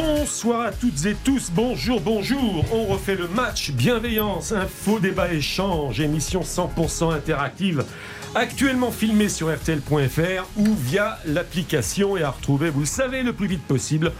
Bonsoir à toutes et tous, bonjour, bonjour. On refait le match, bienveillance, info, débat, échange, émission 100% interactive, actuellement filmée sur RTL.fr ou via l'application et à retrouver, vous le savez, le plus vite possible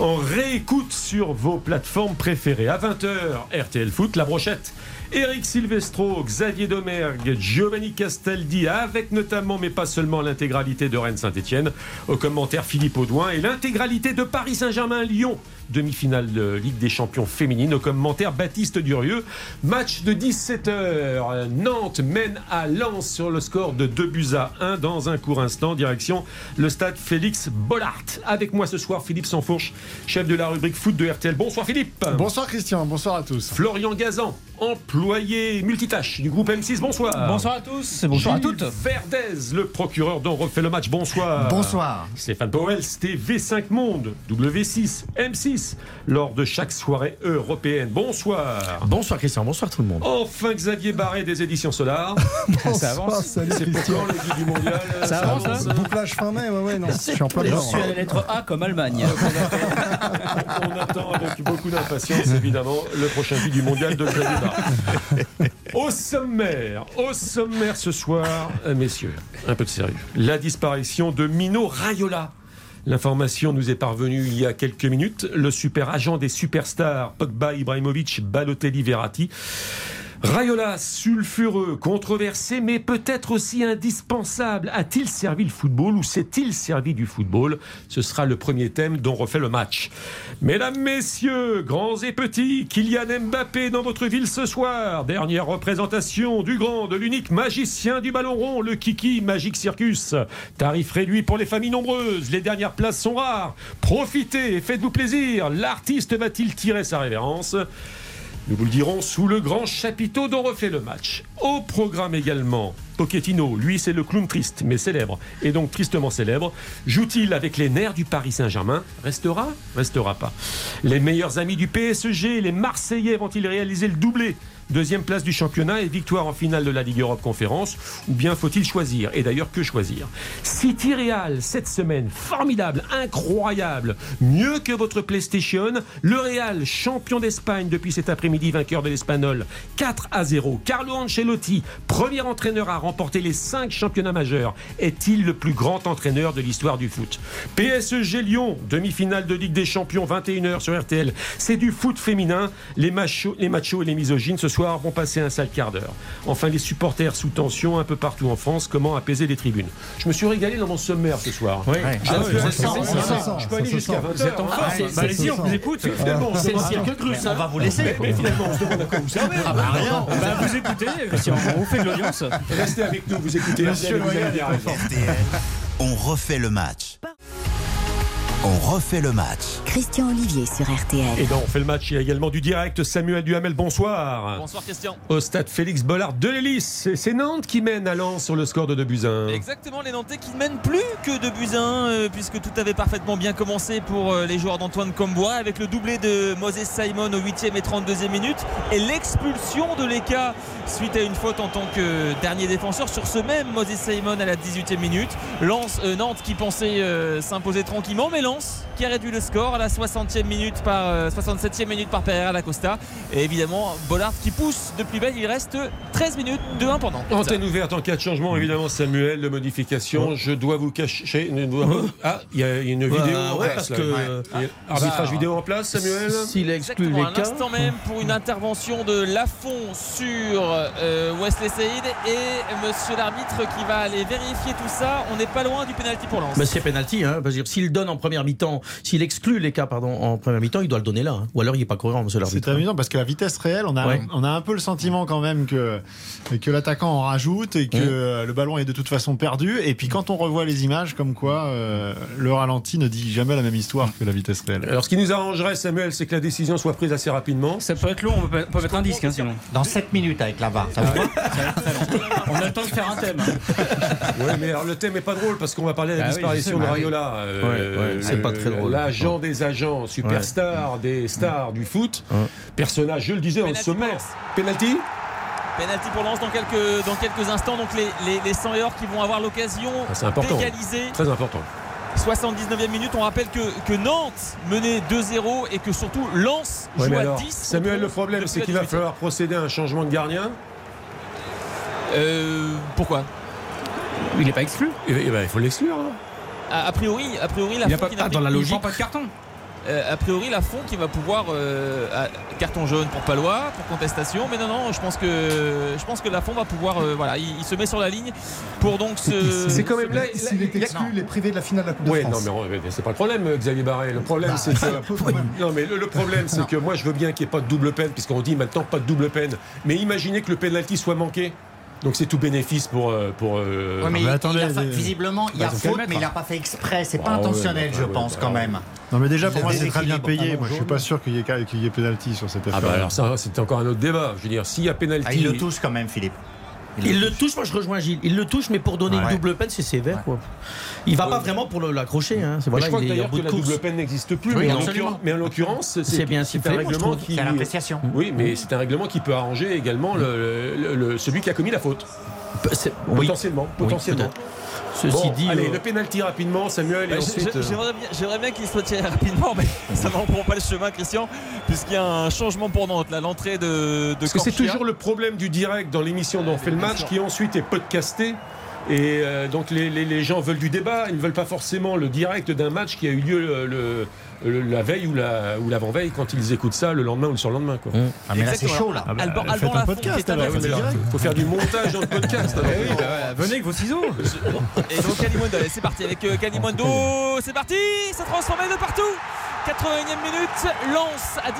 en réécoute sur vos plateformes préférées. À 20h, RTL Foot, la brochette. Eric Silvestro, Xavier Domergue, Giovanni Castaldi, avec notamment, mais pas seulement, l'intégralité de Rennes Saint-Etienne. Au commentaire, Philippe Audouin et l'intégralité de Paris Saint-Germain-Lyon demi-finale de Ligue des Champions féminine. Au commentaire, Baptiste Durieux. Match de 17h. Nantes mène à Lens sur le score de 2 buts à 1 dans un court instant. Direction le stade Félix Bollard. Avec moi ce soir, Philippe Sanfourche, chef de la rubrique foot de RTL. Bonsoir Philippe. Bonsoir Christian, bonsoir à tous. Florian Gazan, employé multitâche du groupe M6. Bonsoir. Bonsoir à tous. Bonsoir à toutes. Verdez, le procureur dont refait le match. Bonsoir. Bonsoir. Stéphane Powell, TV5 Monde, W6, M6 lors de chaque soirée européenne. Bonsoir. Bonsoir Christian, bonsoir tout le monde. Enfin Xavier Barré des éditions Solar. ça avance. C'est pour quand l'équipe du mondial Ça avance, hein Bouclage fin mai, ouais, ouais, non. Je suis en plein Je dedans. suis à la lettre A comme Allemagne. On attend avec beaucoup d'impatience, évidemment, le prochain but du mondial de Xavier Barré. Au sommaire, au sommaire ce soir, euh, messieurs, un peu de sérieux. La disparition de Mino Raiola. L'information nous est parvenue il y a quelques minutes. Le super agent des superstars, Pogba, Ibrahimovic, Balotelli, Verratti. Rayola, sulfureux, controversé, mais peut-être aussi indispensable. A-t-il servi le football ou s'est-il servi du football? Ce sera le premier thème dont refait le match. Mesdames, messieurs, grands et petits, Kylian Mbappé dans votre ville ce soir. Dernière représentation du grand, de l'unique magicien du ballon rond, le Kiki Magic Circus. Tarif réduit pour les familles nombreuses. Les dernières places sont rares. Profitez, faites-vous plaisir. L'artiste va-t-il tirer sa révérence? Nous vous le dirons sous le grand chapiteau dont refait le match. Au programme également, Pochettino, lui c'est le clown triste mais célèbre, et donc tristement célèbre. Joue-t-il avec les nerfs du Paris Saint-Germain? Restera? Restera pas. Les meilleurs amis du PSG, les Marseillais vont-ils réaliser le doublé? Deuxième place du championnat et victoire en finale de la Ligue Europe Conférence Ou bien faut-il choisir Et d'ailleurs, que choisir City Real, cette semaine, formidable, incroyable, mieux que votre PlayStation. Le Real, champion d'Espagne depuis cet après-midi, vainqueur de l'Espagnol, 4 à 0. Carlo Ancelotti, premier entraîneur à remporter les 5 championnats majeurs, est-il le plus grand entraîneur de l'histoire du foot PSG Lyon, demi-finale de Ligue des Champions, 21h sur RTL. C'est du foot féminin. Les machos, les machos et les misogynes ce soir vont passer un sale quart d'heure. Enfin, les supporters sous tension un peu partout en France, comment apaiser les tribunes Je me suis régalé dans mon sommaire ce soir. Oui. Ah ça je- ça peux aller jusqu'à sent. 20 Vous êtes en force, Ah, c'est- allez-y, on vous écoute. Finalement, C'est le cirque Grus, on va vous laisser. Mais, mais finalement, on se demande à quoi vous servez. Ah bah rien. Bah vous écoutez, on vous fait de l'audience. Restez avec nous, vous écoutez Monsieur on refait le match. On refait le match. Christian Olivier sur RTL. Et dans On fait le match, il y a également du direct. Samuel Duhamel, bonsoir. Bonsoir Christian. Au stade Félix Bollard de l'Hélice. C'est Nantes qui mène à Lens sur le score de 2 buts à 1. Exactement, les Nantais qui ne mènent plus que de buts à 1, euh, puisque tout avait parfaitement bien commencé pour euh, les joueurs d'Antoine Combois, avec le doublé de Moses Simon au 8e et 32e minute, et l'expulsion de l'ECA suite à une faute en tant que dernier défenseur sur ce même Moses Simon à la 18e minute. Lens, euh, Nantes qui pensait euh, s'imposer tranquillement, mais Lens qui a réduit le score à la 60e minute par euh, 67e minute par Pereira Lacosta. Et évidemment, Bollard qui pousse de plus belle, il reste 13 minutes de 1 pendant. Antenne ouverte en cas de changement, évidemment, Samuel, de modification. Je dois vous cacher. Ah, il y a une vidéo Bah, en ouais, place. parce là. que- Il y a Arbitrage vidéo en place, Samuel S'il exclut Exactement, les à cas. l'instant même pour une intervention de Lafont sur euh, Wesley Saïd et monsieur l'arbitre qui va aller vérifier tout ça. On n'est pas loin du pénalty pour Lens. Bah, c'est penalty, hein, parce que s'il donne en première première mi-temps, s'il exclut les cas pardon, en première mi-temps, il doit le donner là. hein. Ou alors il n'est pas cohérent, monsieur C'est l'arbitre. amusant parce que la vitesse réelle, on a, Ouais. on a un peu le sentiment quand même que, que l'attaquant en rajoute et que le ballon est de toute façon perdu. Et puis quand on revoit les images, comme quoi euh, le ralenti ne dit jamais la même histoire que la vitesse réelle. Alors, ce qui nous arrangerait, Samuel, c'est que la décision soit prise assez rapidement. Ça peut être long, on peut, on peut mettre un disque hein, sinon. Dans 7 minutes avec la VAR, ça va On a le temps de faire un thème. Oui, mais alors, le thème est pas drôle parce qu'on va parler de la Ah oui, disparition de bah oui. Rayola. euh, Ouais, ouais, c'est pas très drôle. L'agent des agents, superstar des stars du foot, Ouais. personnage, je le disais, Penalty sommaire. pour Lens. Penalty Penalty pour Lens dans quelques, dans quelques instants. Donc les, les, les 100 et or qui vont avoir l'occasion Ah, c'est important. d'égaliser. Très important. 79e minute, on rappelle que, que Nantes menait 2-0 et que surtout Lens Ouais, joue à alors, 10. Samuel, le problème, c'est qu'il va 18e. falloir procéder à un changement de gardien. Euh, pourquoi? Il n'est pas exclu. Et ben, il faut l'exclure. hein. A, a priori, a priori, la Il a pas, qui n'a ah, pris- dans la il logique. pas de carton. Euh, a priori, la Fond qui va pouvoir euh, à- carton jaune pour Palois, pour contestation. Mais non, non, je pense que je pense que la Fond va pouvoir. euh, voilà, il, il se met sur la ligne pour donc se. C'est quand même là. S'il est exclu, il est privé de la finale de la Coupe Ouais, de non, France. mais on- mais c'est pas le problème, Xavier Barré. Le problème, c'est que. Non, mais le, le problème, c'est que moi, je veux bien qu'il n'y ait pas de double peine, puisqu'on dit maintenant pas de double peine. Mais imaginez que le penalty soit manqué. Donc c'est tout bénéfice pour. euh, pour euh, Ouais, mais attendez, il a fa- les- visiblement, il y a Bah, faute, mettre, mais il n'a pas fait exprès. C'est pas Ah ouais, intentionnel, bah, je ouais, pense, bah, quand même. Non mais déjà pour moi c'est très bien payé. Ah, Moi je suis pas sûr qu'il y ait qu'il y ait pénalty sur cette Ah affaire. bah alors ça, c'est encore un autre débat. Je veux dire, s'il y a pénalty. Ah, il le touche quand même, Philippe. Il le touche, moi je rejoins Gilles. Il le touche, mais pour donner Ouais. une double peine, c'est sévère. Quoi. Il va pas vraiment pour le- l'accrocher. Hein. C'est Mais voilà, je crois d'ailleurs que de la course. double peine n'existe plus. Oui, mais, en l'occurrence- C'est bien un règlement qui. C'est l'appréciation. Oui, mais c'est un règlement qui peut arranger également le, le- le- celui qui a commis la faute. C'est- oui. Potentiellement. Oui, potentiellement. peut-être. Ceci Bon, dit, allez, euh, le penalty rapidement, Samuel, et Bah, ensuite. euh, J'aimerais bien, qu'il soit tiré rapidement, mais ça n'en prend pas le chemin, Christian, puisqu'il y a un changement pour Nantes. Là, l'entrée de, de Parce que c'est toujours le problème du direct dans l'émission dont on fait le match qui ensuite est podcasté. Et euh, donc les, les- les gens veulent du débat, ils ne veulent pas forcément le direct d'un match qui a eu lieu le- la veille ou la- ou l'avant-veille quand ils écoutent ça le lendemain ou le surlendemain. Quoi. Hum. Ah, mais là, c'est chaud, là. Ah bah, Alban, Lafont, podcast, alors, faut faire du montage dans le podcast. alors. Venez avec vos ciseaux. Et donc Kalimundo, allez, c'est parti avec euh, Kalimundo, c'est parti, c'est transformé de partout. 81e minute, Lance à 10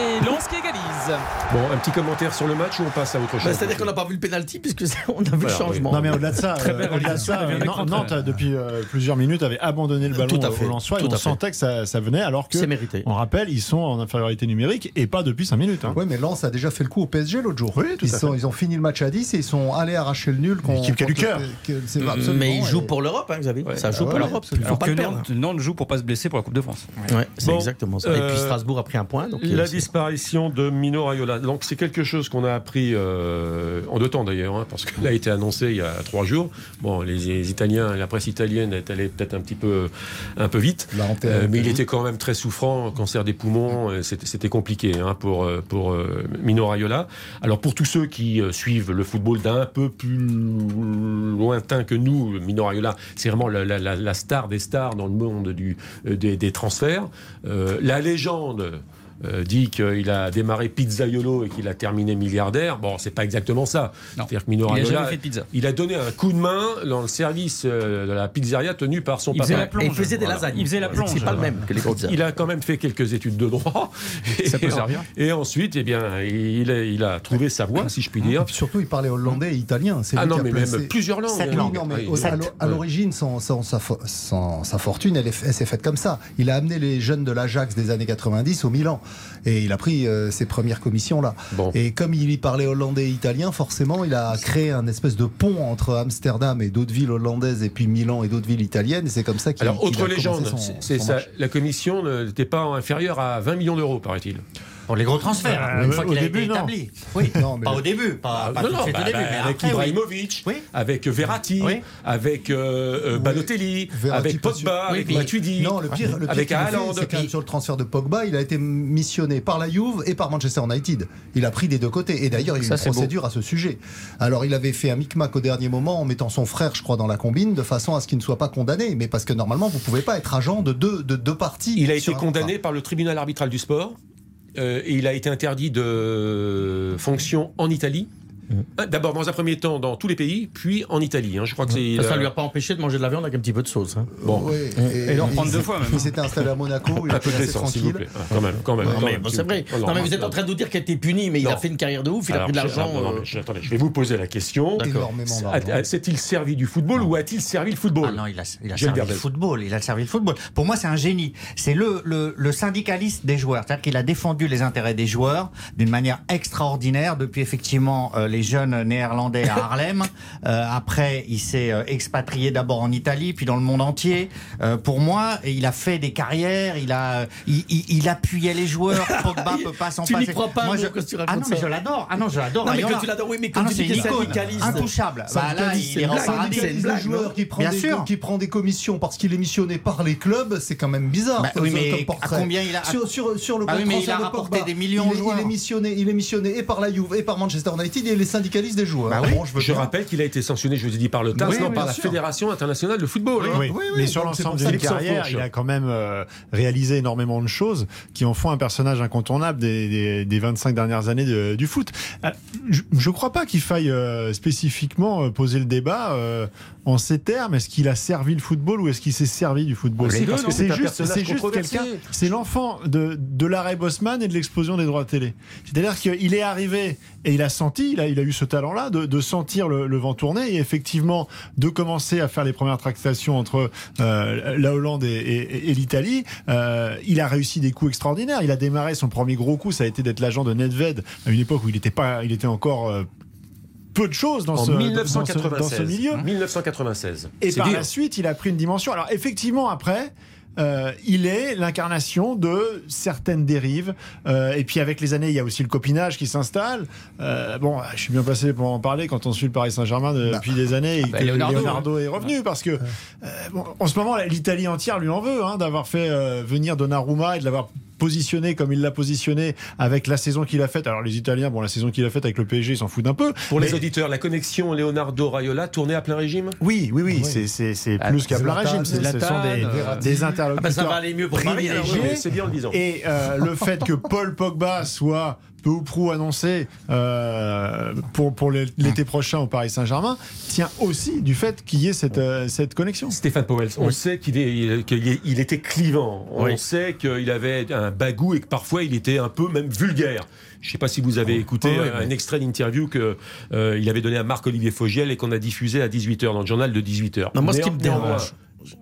et Lance qui égalise. Bon, un petit commentaire sur le match ou on passe à autre chose bah, C'est-à-dire qu'on n'a pas vu le pénalty puisque on a vu le changement. Non mais au-delà de ça, euh, au-delà de ça, euh. Nantes depuis euh, plusieurs minutes avait abandonné le ballon Tout à au- fait, au Lensois et on sentait que ça, ça venait alors que C'est mérité. on rappelle ils sont en infériorité numérique et pas depuis 5 minutes. hein. Ouais, mais Lens a déjà fait le coup au PSG l'autre jour. Oui, tout ils, à sont, ils ont fini le match à 10 et ils sont allés arracher le nul. Une équipe qui a du contre cœur. Mais il joue et- pour l'Europe, hein, Xavier. Ça joue Ah pour l'Europe. Il faut pas que le perdre. Nantes, Nantes joue pour pas se blesser pour la Coupe de France. Ouais, c'est Bon, exactement ça. Et euh, puis Strasbourg a pris un point. Donc La euh, c'est- disparition de Mino Raiola. Donc c'est quelque chose qu'on a appris euh, en deux temps d'ailleurs, hein, parce qu'il a été annoncé il y a trois jours. Bon, les, les Italiens, la presse italienne est allée peut-être un petit peu, un peu vite, La Euh, mais il oui. était quand même très souffrant, cancer des poumons. euh, C'était compliqué hein, pour euh, pour euh, Mino Raiola. Alors pour tous ceux qui suivent le football d'un peu plus lointain que nous, Mino Raiola, c'est vraiment la, star des stars dans le monde du, des, transferts. La légende euh, dit qu'il a démarré pizzaiolo et qu'il a terminé milliardaire. Bon, c'est pas exactement ça. Non. C'est-à-dire que Mino Il a Raiola, jamais fait de pizza. il a donné un coup de main dans le service euh, de la pizzeria tenue par son Il papa. faisait la Et plonge. il faisait des Voilà. lasagnes. Il faisait la plonge. C'est pas le même que les Donc, pizzas. il a quand même fait quelques études de droit. Ça peut et, servir. Et ensuite, eh bien, il a, il a trouvé sa voie, si je puis Et dire. puis surtout, il parlait hollandais et italien. C'est Ah non, mais même plusieurs langues. Sept hein. langues. Non, mais Oui, au- sept. à l'o- à l'origine, son- son- sa, fo- son- sa fortune, elle s'est faite comme ça. Il a amené les jeunes de l'Ajax des années 90 au Milan. Et il a pris euh, ses premières commissions là. Bon. Et comme il y parlait hollandais et italien, forcément, il a créé un espèce de pont entre Amsterdam et d'autres villes hollandaises et puis Milan et d'autres villes italiennes. C'est comme ça qu'il Alors, autre a légende, son- ça, la commission n'était pas inférieure à 20 millions d'euros, paraît-il. Pour les gros transferts, Euh, une fois au qu'il a début, été non. établi. Oui, Non, mais pas au début, pas, pas Non, tout de non, suite bah, au début, bah, mais avec. Ibrahimovic, Oui. avec Verratti, Oui. avec euh, euh, Oui. Balotelli, Verratti, avec Pogba, sûr. avec Oui, Matuidi, Non, le pire, le pire avec Haaland. c'est quand même sur le transfert de Pogba, il a été missionné par la Juve et par Manchester United. Il a pris des deux côtés. Et d'ailleurs, il y a eu une beau. procédure à ce sujet. Alors, il avait fait un micmac au dernier moment en mettant son frère, je crois, dans la combine, de façon à ce qu'il ne soit pas condamné. Mais parce que normalement, vous pouvez pas être agent de deux, de deux parties. Il a été condamné par le tribunal arbitral du sport euh, et il a été interdit de fonction en Italie Euh, D'abord, dans un premier temps, dans tous les pays, puis en Italie. hein. Je crois que c'est. Ça euh, lui a pas empêché de manger de la viande avec un petit peu de sauce. hein. Bon, Ouais, Et d'en reprendre il deux fois, même. Il s'était installé à Monaco, il un était peu de assez décence, s'il vous tranquille. plaît. Ah, quand même, quand même. Ouais, quand Non, même. mais c'est vrai. Oh, Non, mais vous êtes en train de nous dire qu'elle était punie, mais il a fait une carrière de ouf, il a pris de je- l'argent. ah, non, non, euh, attendez, je vais vous poser la question. A- a- S'est-il servi du football ou a-t-il servi le football? Ah non, il a, il a servi le football. Il a servi le football. Pour moi, c'est un génie. C'est le, le, le syndicaliste des joueurs. C'est-à-dire qu'il a défendu les intérêts des joueurs d'une manière extraordinaire depuis effectivement euh, les jeunes néerlandais à Harlem. Euh, après, il s'est euh, expatrié d'abord en Italie, puis dans le monde entier. Euh, pour moi, il a fait des carrières. Il a, il, il, il appuyait les joueurs. Pogba peut pas s'en Tu passer. n'y crois pas, Moi, je... que tu Ah racontes non, mais ça. je l'adore. Ah non, je l'adore. Non, mais que tu l'adores, oui, mais Ah quand non, tu c'est dis. Intouchable. Bah là, il est en paradis. Le joueur qui prend, Bien des, sûr. qui prend des commissions parce qu'il est missionné par les clubs, c'est quand même bizarre. Bah oui, mais à combien il a- sur, sur, sur le Ah oui, mais il a de rapporté Pogba, des millions il est, joueurs. Il est missionné, il est missionné et par la Juve et par Manchester United et il est syndicaliste des joueurs. Bah oui. Bon, je veux Je bien. rappelle qu'il a été sanctionné, je vous ai dit, par le TAS, Oui, non par la sûr. Fédération internationale de football. hein. Oui, oui, mais oui, sur l'ensemble de sa carrière, il a quand même euh, réalisé énormément de choses qui en font un personnage incontournable des, des, des 25 dernières années de- du foot. Euh, Je ne crois pas qu'il faille euh, spécifiquement euh, poser le débat euh, en ces termes. Est-ce qu'il a servi le football ou est-ce qu'il s'est servi du football? Les c'est juste, c'est juste quelqu'un. C'est l'enfant de, de l'arrêt Bosman et de l'explosion des droits télé. C'est-à-dire qu'il est arrivé et il a senti, il a, il a eu ce talent-là de, de sentir le, le vent tourner et effectivement de commencer à faire les premières tractations entre euh, la Hollande et, et- et l'Italie. Euh, il a réussi des coups extraordinaires. Il a démarré son premier gros coup, ça a été d'être l'agent de Nedved à une époque où il était pas, il était encore euh, peu de choses dans En ce, dans ce- 1996. dans ce milieu. 1996. Et par dire. la suite, il a pris une dimension. Alors effectivement, après. Euh, il est l'incarnation de certaines dérives. Euh, et puis avec les années, il y a aussi le copinage qui s'installe. Euh, bon, je suis bien passé pour en parler quand on suit le Paris Saint-Germain depuis des années et bah, que Leonardo, Leonardo, est revenu. Parce que euh, bon, en ce moment, l'Italie entière lui en veut hein, d'avoir fait euh, venir Donnarumma et de l'avoir positionné comme il l'a positionné avec la saison qu'il a faite. Alors les Italiens, bon, la saison qu'il a faite avec le PSG, ils s'en foutent un peu. Pour les auditeurs, la connexion Leonardo-Raiola tournée à plein régime? Oui, oui, oui, c'est- c'est c'est Ah, plus qu'à plein régime. C'est- Ce sont des, euh, des Ah interlocuteurs bah, ça va aller mieux pour privilégiés. ouais. C'est bien en le disant. Et euh, le fait que Paul Pogba soit peu ou prou annoncé euh, pour, pour l'été prochain au Paris Saint-Germain tient aussi du fait qu'il y ait cette, euh, cette connexion. Stéphane Powell, on sait qu'il qu'il il était clivant. On Oui. sait qu'il avait un bagou et que parfois il était un peu même vulgaire. Je ne sais pas si vous avez écouté Oui, oui, un extrait d'interview que euh, il avait donné à Marc-Olivier Fogiel et qu'on a diffusé à 18h dans le journal de 18h. Non, moi, ce qui me Néanmoins- dérange,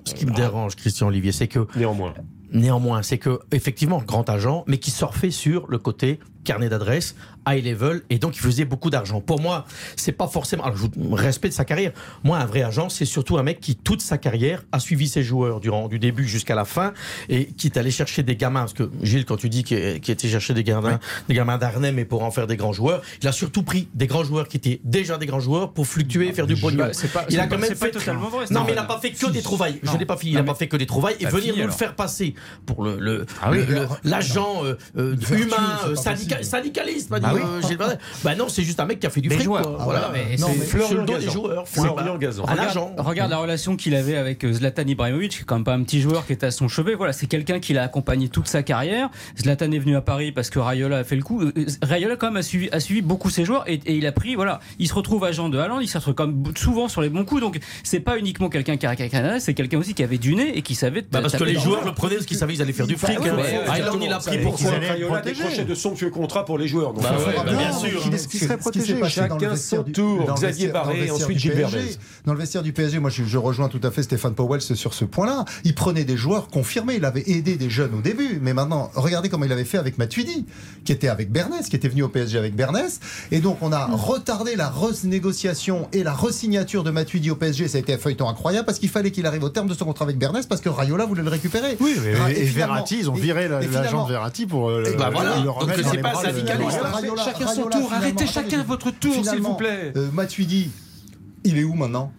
ce qui me dérange, Christian Olivier, c'est que Néanmoins. Néanmoins, c'est que effectivement grand agent, mais qui surfait sur le côté carnet d'adresse, high level, et donc il faisait beaucoup d'argent. Pour moi, c'est pas forcément. Alors, je vous- respect de sa carrière. Moi, un vrai agent, c'est surtout un mec qui toute sa carrière a suivi ses joueurs durant du début jusqu'à la fin, et qui est allé chercher des gamins. Parce que Gilles, quand tu dis qu'il était chercher des gamins, des gamins d'Arnhem, mais pour en faire des grands joueurs, il a surtout pris des grands joueurs qui étaient déjà des grands joueurs pour fluctuer, faire du pognon. Bah, c'est pas- il a quand même fait totalement vrai, Non, mais il n'a pas fait que des trouvailles. Je Non. n'ai pas fini. Il Non, n'a pas fait que des trouvailles et Bah, venir nous le faire passer pour le Ah l'agent euh, euh, humain, c'est euh, syndicaliste. m'a dit, Ah oui. euh, Gilles Verdez. Bah non, c'est juste un mec qui a fait du fric. quoi. Ah Voilà. Et non, c'est mais- Florian Gazan. joueurs. Florian Gazan. Un agent. Regarde la relation qu'il avait avec euh, Zlatan Ibrahimovic, qui est quand même pas un petit joueur qui était à son chevet. Voilà, c'est quelqu'un qui l'a accompagné toute sa carrière. Zlatan est venu à Paris parce que Rayola a fait le coup. Euh, Rayola quand même a suivi, a suivi beaucoup ses joueurs et, et il a pris, voilà, il se retrouve agent de Haaland, il se retrouve comme souvent sur les bons coups. Donc c'est pas uniquement quelqu'un qui a Canada, c'est quelqu'un aussi qui avait du nez et qui savait. Bah parce que les joueurs le prenaient parce qu'ils savaient qu'ils allaient faire du fric. Bah hein. Haaland, il a pris pour protéger. de somptueux contrats pour les joueurs. Donc, Bah ouais, bah bien sûr. qui serait qui s'est protégé. le Chacun son du- tour. dans le Xavier Barré, ensuite du Gilles PSG. Verdez. Dans le vestiaire du PSG, moi je, je rejoins tout à fait Stéphane Powell sur ce point-là. Il prenait des joueurs confirmés. Il avait aidé des jeunes au début. Mais maintenant, regardez comment il avait fait avec Matuidi, qui était avec Bernès, qui était venu au PSG avec Bernès. Et donc on a retardé la renégociation et la resignature de Matuidi au PSG. Ça a été un feuilleton incroyable parce qu'il fallait qu'il arrive au terme de son contrat avec Bernès parce que Rayola voulait le récupérer. Oui, mais- Ra- et, finalement- Verratti, ils ont et- viré la- et l'agent Verratti pour euh, Et bah le- voilà. le Donc remettre c'est pas syndicaliste. Chacun son tour. Arrêtez chacun votre tour, s'il vous plaît. Euh, Matuidi, il est où maintenant?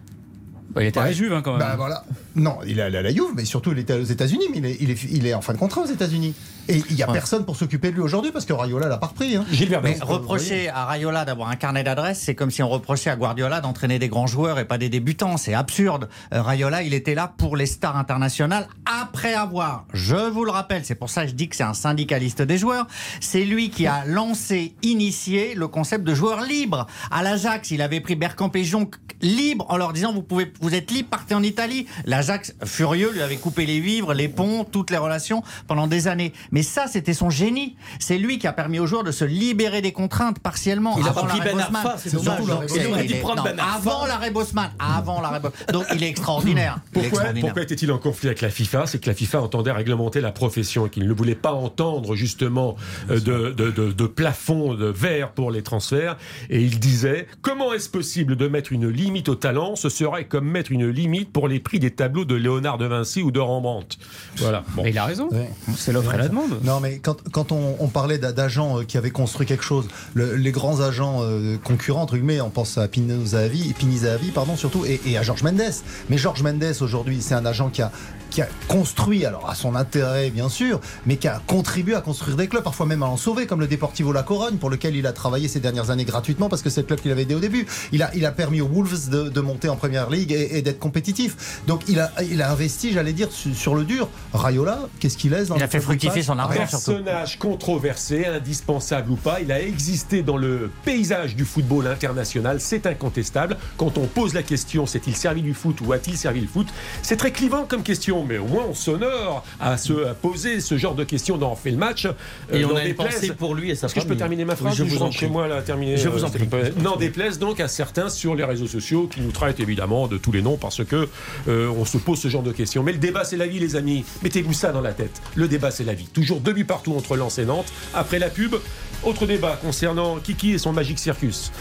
Bah, il était à la Juve hein, quand même. Bah voilà. Non, il est allé à la Juve, mais surtout il était aux États-Unis, mais il est, il est, il est en fin de contrat aux États-Unis. Et il n'y a personne pour s'occuper de lui aujourd'hui parce que Rayola l'a pas repris. Hein. Verdun. Mais reprocher à Rayola d'avoir un carnet d'adresses, c'est comme si on reprochait à Guardiola d'entraîner des grands joueurs et pas des débutants. C'est absurde. Euh, Rayola, il était là pour les stars internationales après avoir, je vous le rappelle, c'est pour ça que je dis que c'est un syndicaliste des joueurs, c'est lui qui a lancé, initié le concept de joueur libre. À l'Ajax, il avait pris Bergkamp et Jonc libre en leur disant vous pouvez, vous êtes libre, partez en Italie. L'Ajax, furieux, lui avait coupé les vivres, les ponts, toutes les relations pendant des années. Mais ça, c'était son génie. C'est lui qui a permis aux joueurs de se libérer des contraintes partiellement. Il a avant pris l'arrêt Ben Bosman. Arfa, c'est Donc, dommage. donc, Il il aurait est- dû prendre non, Ben. Avant l'arrêt Bosman. Avant l'arrêt Bosman. Donc il est extraordinaire. Pourquoi, extraordinaire. pourquoi était-il en conflit avec la FIFA? C'est que la FIFA entendait réglementer la profession et qu'il ne voulait pas entendre justement euh, de, de, de, de plafond de verre pour les transferts. Et il disait comment est-ce possible de mettre une limite au talent? Ce serait comme mettre une limite pour les prix des de Léonard de Vinci ou de Rembrandt. Voilà. Bon. Mais il a raison. Ouais. C'est l'offre et la demande. Non, mais quand, quand on, on parlait d'a- d'agents euh, qui avaient construit quelque chose, le- les grands agents euh, concurrents, entre guillemets, on pense à Pino Zahavi, Pini Zahavi, pardon, surtout, et, et à Georges Mendes. Mais Georges Mendes, aujourd'hui, c'est un agent qui a, qui a construit, alors à son intérêt, bien sûr, mais qui a contribué à construire des clubs, parfois même à en sauver, comme le Deportivo La Corogne, pour lequel il a travaillé ces dernières années gratuitement, parce que c'est le club qu'il avait aidé au début. Il a, il a permis aux Wolves de, de monter en première ligue et, et d'être compétitif. Donc il a, il a investi, j'allais dire, sur, sur le dur. Rayola, qu'est-ce qu'il laisse dans Il a fait fructifier son argent surtout. Personnage controversé, indispensable ou pas, il a existé dans le paysage du football international, c'est incontestable. Quand on pose la question, s'est-il servi du foot ou a-t-il servi le foot C'est très clivant comme question, mais au moins on s'honore à, se, à poser ce genre de questions dans On fait le match. Et Euh, on a une pensée pour lui et sa Est-ce que je peux terminer ma phrase Oui, je ou vous en prie. moi là, terminer Je vous en prie. N'en déplaise donc à certains sur les réseaux sociaux qui nous traitent évidemment de tous les noms parce que euh, on se pose ce genre de questions. Mais le débat c'est la vie les amis. Mettez-vous ça dans la tête. Le débat c'est la vie. Toujours deux buts partout entre Lens et Nantes. Après la pub, autre débat concernant Kiki et son Magic Circus.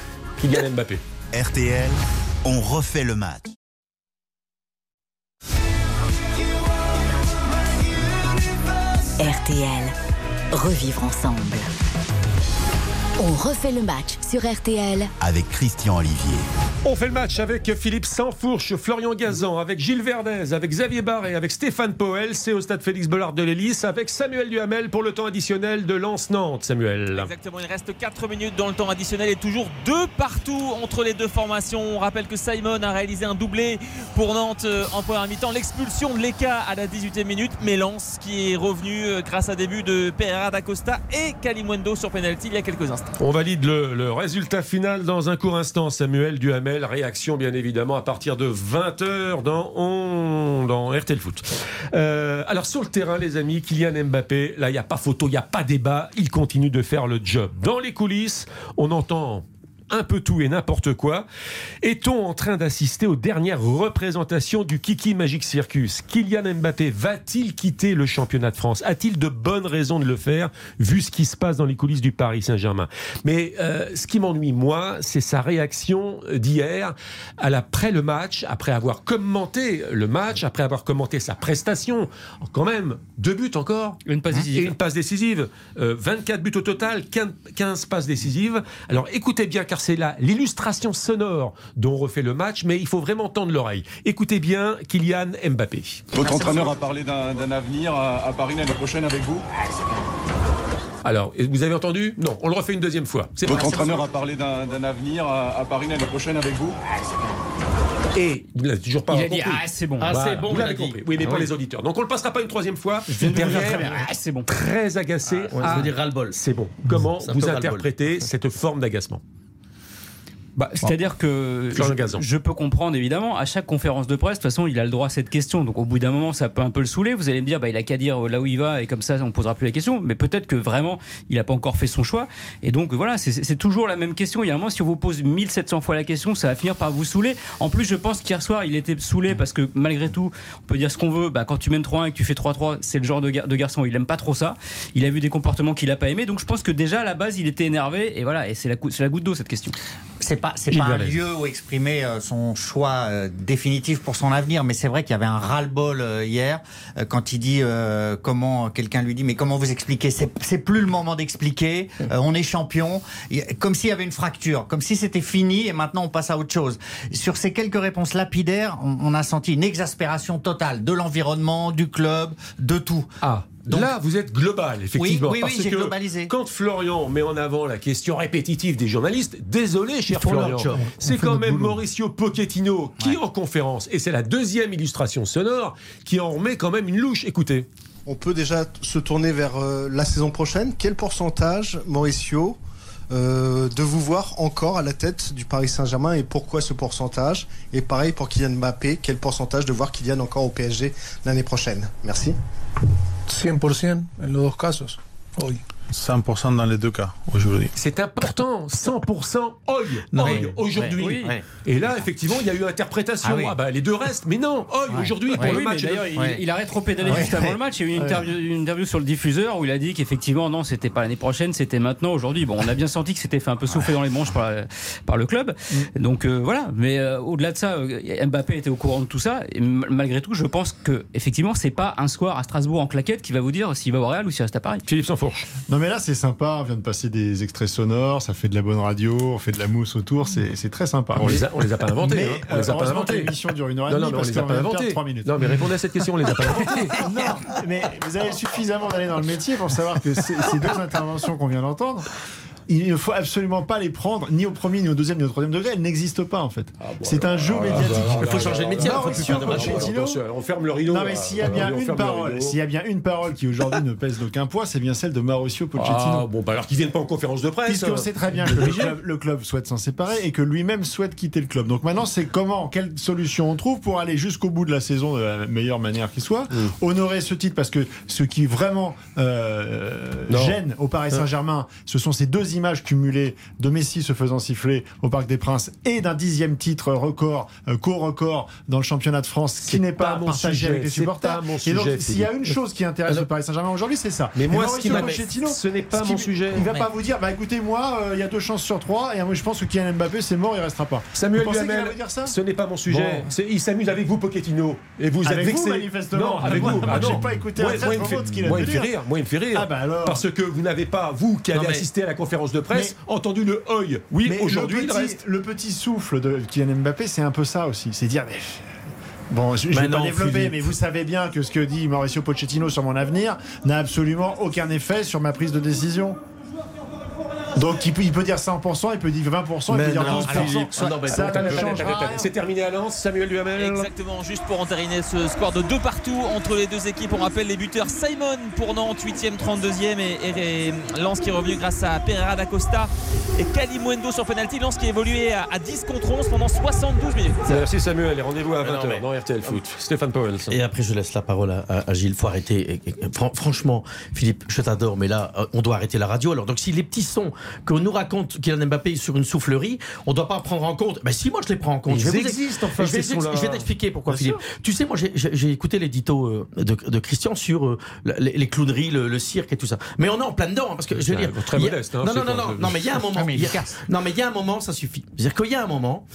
Kylian Mbappé. RTL, on refait le match. RTL. Revivre ensemble. On refait le match sur RTL avec Christian Olivier. On fait le match avec Philippe Sansfourche, Florian Gazan, avec Gilles Verdez, avec Xavier Barré, avec Stéphane Poel. C'est au stade Félix Bollard de l'Hélice avec Samuel Duhamel pour le temps additionnel de Lens-Nantes. Samuel. Exactement, il reste 4 minutes dans le temps additionnel et toujours deux partout entre les deux formations. On rappelle que Simon a réalisé un doublé pour Nantes euh, en première mi-temps. L'expulsion de l'ECA à la 18e minute, mais Lens qui est revenu euh, grâce à des buts de Pereira da Costa et Kalimwendo sur penalty il y a quelques instants. On valide le, le résultat final dans un court instant. Samuel Duhamel, réaction bien évidemment à partir de 20h dans, dans RTL Foot. Euh, alors sur le terrain, les amis, Kylian Mbappé, là il n'y a pas photo, il n'y a pas débat, il continue de faire le job. Dans les coulisses, on entend un peu tout et n'importe quoi. Est-on en train d'assister aux dernières représentations du Kiki Magic Circus Kylian Mbappé va-t-il quitter le championnat de France? A-t-il de bonnes raisons de le faire, vu ce qui se passe dans les coulisses du Paris Saint-Germain? Mais euh, ce qui m'ennuie, moi, c'est sa réaction d'hier à l'après le match, après avoir commenté le match, après avoir commenté sa prestation. Quand même, deux buts encore. Une passe Et décisive. une passe décisive. Euh, 24 buts au total, 15, 15 passes décisives. Alors écoutez bien, car c'est là l'illustration sonore dont on refait le match, mais il faut vraiment tendre l'oreille. Écoutez bien Kylian Mbappé. Votre entraîneur a parlé d'un avenir à, à Paris l'année prochaine avec vous Alors, vous avez entendu? Non, on le refait une deuxième fois. C'est Votre entraîneur a parlé d'un avenir à, à Paris l'année prochaine avec vous Et vous l'avez toujours pas Il a dit compris. ah c'est bon. Ah, Voilà, bon, vous l'avez compris. Oui, mais Ah oui. les auditeurs. Donc on le passera pas une troisième fois. Je Derrière, bien. Ah, c'est bon. très agacé. Ouais, ça à- veut dire ras-le-bol. C'est bon. Comment vous interprétez cette forme d'agacement? Bah, C'est-à-dire que je, peux comprendre évidemment, à chaque conférence de presse, de toute façon, il a le droit à cette question. Donc au bout d'un moment, ça peut un peu le saouler. Vous allez me dire, bah, il a qu'à dire là où il va et comme ça, on ne posera plus la question. Mais peut-être que vraiment, il n'a pas encore fait son choix. Et donc voilà, c'est- toujours la même question. Il y a un moment, si on vous pose 1700 fois la question, ça va finir par vous saouler. En plus, je pense qu'hier soir, il était saoulé parce que malgré tout, on peut dire ce qu'on veut. Bah, quand tu mènes 3-1 et que tu fais 3-3, c'est le genre de, gar- de garçon, il aime pas trop ça. Il a vu des comportements qu'il a pas aimé. Donc je pense que déjà à la base, il était énervé. Et voilà, et c'est la, cou- c'est la goutte d'eau cette question. C'est pas c'est pas un lieu où exprimer euh, son choix euh, définitif pour son avenir, mais c'est vrai qu'il y avait un ras-le-bol euh, hier quand il dit euh, comment quelqu'un lui dit mais comment vous expliquez? C'est c'est plus le moment d'expliquer. euh, on est champion, comme s'il y avait une fracture, comme si c'était fini et maintenant on passe à autre chose. Sur ces quelques réponses lapidaires, on, on a senti une exaspération totale de l'environnement, du club, de tout. Ah, Donc- là, vous êtes global, effectivement. Oui, oui, parce oui, j'ai que globalisé. Quand Florian met en avant la question répétitive des journalistes, désolé, cher Florian, c'est quand même boulot. Mauricio Pochettino qui, en conférence, et c'est la deuxième illustration sonore, qui en remet quand même une louche. Écoutez. On peut déjà se tourner vers euh, la saison prochaine. Quel pourcentage, Mauricio, euh, de vous voir encore à la tête du Paris Saint-Germain et pourquoi ce pourcentage Et pareil pour Kylian Mbappé, quel pourcentage de voir Kylian encore au PSG l'année prochaine Merci. 100% en los dos casos, hoy. 100% dans les deux cas, aujourd'hui. C'est important, 100% oi, aujourd'hui. Oui. Et là, effectivement, il y a eu interprétation. Ah Ah, bah les deux restent, mais non, oi, aujourd'hui pour Oui, le match. d'ailleurs, il, Ouais. il a rétro-pédalé Ouais. juste avant le match. Il y a eu une interview, une interview sur le diffuseur où il a dit qu'effectivement, non, c'était pas l'année prochaine, c'était maintenant, aujourd'hui. Bon, on a bien senti que c'était fait un peu souffler dans les manches par, le club. Donc euh, voilà. Mais euh, au-delà de ça, euh, Mbappé était au courant de tout ça. Et malgré tout, je pense que effectivement, c'est pas un soir à Strasbourg en claquette qui va vous dire s'il va au Real ou s'il reste à Paris. Philippe Sansfourche. Non mais là c'est sympa, on vient de passer des extraits sonores, ça fait de la bonne radio, on fait de la mousse autour, c'est très sympa. On les a, on les a pas inventés. Mais, hein. On euh, les a pas inventés. l'émission dure une heure et demie non, parce les a qu'on minutes. Non, mais répondez à cette question, on les a pas inventés. Non, mais vous avez suffisamment d'années dans le métier pour savoir que ces deux interventions qu'on vient d'entendre, il ne faut absolument pas les prendre ni au premier, ni au deuxième, ni au troisième degré. Elles n'existent pas en fait. c'est un jeu médiatique. Il faut changer de métier. de match. Pochettino. Attention, On ferme le rideau. Non mais s'il y a bien On une parole, s'il y a bien une parole qui aujourd'hui ne pèse d'aucun poids, c'est bien celle de Mauricio Ah, Pochettino. bon, bah alors qu'ils viennent pas en conférence de presse. Puisqu'on sait très bien que le club, le club souhaite s'en séparer et que lui-même souhaite quitter le club. Donc maintenant, c'est comment, quelle solution on trouve pour aller jusqu'au bout de la saison de la meilleure manière qui soit, Mm. honorer ce titre? Parce que ce qui vraiment euh, Non. gêne au Paris Saint-Germain, ce sont ces deux images cumulées de Messi se faisant siffler au Parc des Princes et d'un dixième titre record, euh, co-record dans le championnat de France qui n'est pas, pas partagé sujet, avec les supporters. pas mon et donc, sujet, s'il y a une chose qui intéresse le Paris Saint-Germain aujourd'hui, c'est ça. Mais Et moi, ce qui ce n'est pas mon sujet. Il va pas vous dire, bah écoutez, moi, euh, il y a deux chances sur trois, et moi je pense que Kylian Mbappé, c'est mort, il restera pas. Samuel Vous pensez qu'il Duhamel, va dire ça? ce n'est pas mon sujet. Il s'amuse avec vous, Pochettino. Et vous Avec êtes vous, vexé. manifestement. Non, avec Moi, vous. moi, Ah j'ai pas écouté Moi, il me fait- rire. Moi, il me fait rire. Ah bah alors. Parce que vous n'avez pas, vous qui avez assisté à la conférence de presse, Mais- entendu le oi. Oui, aujourd'hui, le il petit, reste. le petit souffle de Kylian Mbappé, c'est un peu ça aussi. C'est dire, mais. Bon, je, vais pas développer, mais vous savez bien que ce que dit Mauricio Pochettino sur mon avenir n'a absolument aucun effet sur ma prise de décision. Donc il peut, il peut dire 100%, il peut dire 20%, il Mais peut dire non, 12%. alors, Philippe, ça non, mais ça attends, ne attends, changera Attends, attends, rien. C'est terminé à Lens, Samuel Duhamel. Exactement, juste pour entériner ce score de deux partout entre les deux équipes. On rappelle les buteurs Simon pour Nantes, 8e, 32e et, et, et Lens qui est revenu grâce à Pereira da Costa et Kalimuendo sur penalty. Lens qui a évolué à, à 10 contre 11 pendant 72 minutes. Merci Samuel et rendez-vous à Mais non, 20h mais- dans RTL Foot. Stéphane Powell. Et après, je laisse la parole à, à- à Gilles. Faut arrêter. Et- et- fran- franchement, Philippe, je t'adore, mais là, euh, on doit arrêter la radio. Alors, donc, si les petits sons qu'on nous raconte Kylian Mbappé sur une soufflerie, on doit pas prendre en compte. Ben, si moi, je les prends en compte. Ils je vais vous- existent, enfin, je vais, vais t'expliquer pourquoi, Bien Philippe. Tu sais, moi, j'ai- écouté l'édito euh, de, de Christian sur euh, les, les clowneries, le, le cirque et tout ça. Mais on est en plein dedans, hein, parce que je veux dire. très a- modeste, hein, non, non, non, non, non, mais il y a un moment. Ah, mais il y a- efficace. non, mais il y a un moment, ça suffit. C'est-à-dire qu'il y a un moment,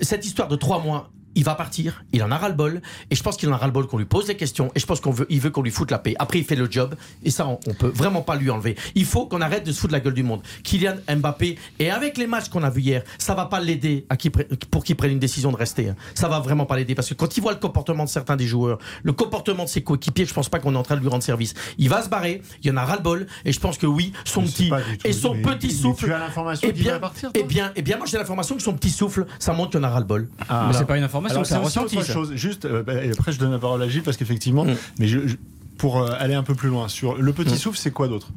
cette histoire de trois mois, il va partir, il en a ras-le-bol, et je pense qu'il en a ras-le-bol qu'on lui pose des questions, et je pense qu'on veut, il veut qu'on lui foute la paix. Après, il fait le job, et ça, on, on peut vraiment pas lui enlever. Il faut qu'on arrête de se foutre de la gueule du monde. Kylian Mbappé, et avec les matchs qu'on a vus hier, ça va pas l'aider à pre- pour qu'il prenne une décision de rester. hein. Ça va vraiment pas l'aider, parce que quand il voit le comportement de certains des joueurs, le comportement de ses coéquipiers, je pense pas qu'on est en train de lui rendre service. Il va se barrer, il y en a ras-le-bol, et je pense que oui, son petit et son mais- petit mais souffle. tu as l'information eh qu'il va bien, partir, eh toi bien, eh bien, moi j'ai l'information que son petit souffle, ça montre qu'il en a ras-le-bol. Ah. Mais c'est pas une information, Alors, c'est un aussi ressenti. chose. Juste, euh, bah, et après je donne la parole à Gilles parce qu'effectivement, Mm. mais je, je- pour euh, aller un peu plus loin sur le petit souffle, c'est quoi d'autre?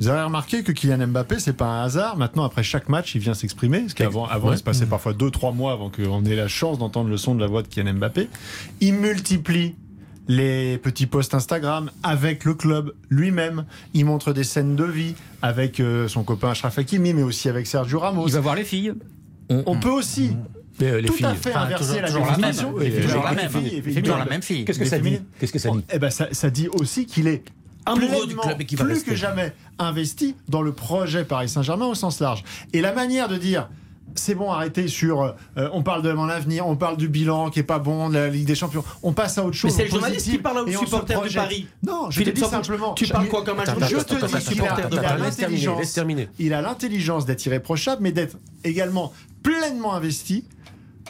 Vous avez remarqué que Kylian Mbappé, c'est pas un hasard. Maintenant, après chaque match, il vient s'exprimer. Parce qu'avant, avant, il se passait parfois 2-3 mois avant qu'on ait la chance d'entendre le son de la voix de Kylian Mbappé. Il multiplie les petits posts Instagram avec le club lui-même. Il montre des scènes de vie avec euh, son copain Achraf Hakimi, mais aussi avec Sergio Ramos. Il va voir les filles. On peut aussi les tout filles. à fait Enfin, inverser toujours- la définition. Toujours la même. Toujours la même fille. Qu'est-ce que ça dit. Qu'est-ce que ça dit Eh ben, ça, dit aussi qu'il est Amoureux du club et qui va plus rester. que jamais investi dans le projet Paris Saint-Germain au sens large. Et la manière de dire c'est bon, arrêtez sur. euh, on parle de mon avenir, on parle du bilan qui est pas bon, de la Ligue des Champions. On passe à autre chose. Mais c'est le journaliste qui parle aux supporters projette. Paris. Non, je Philippe te dis simplement. tu parles quoi comme un journaliste Je te dis qu'il de a l'intelligence d'être irréprochable, mais d'être également pleinement investi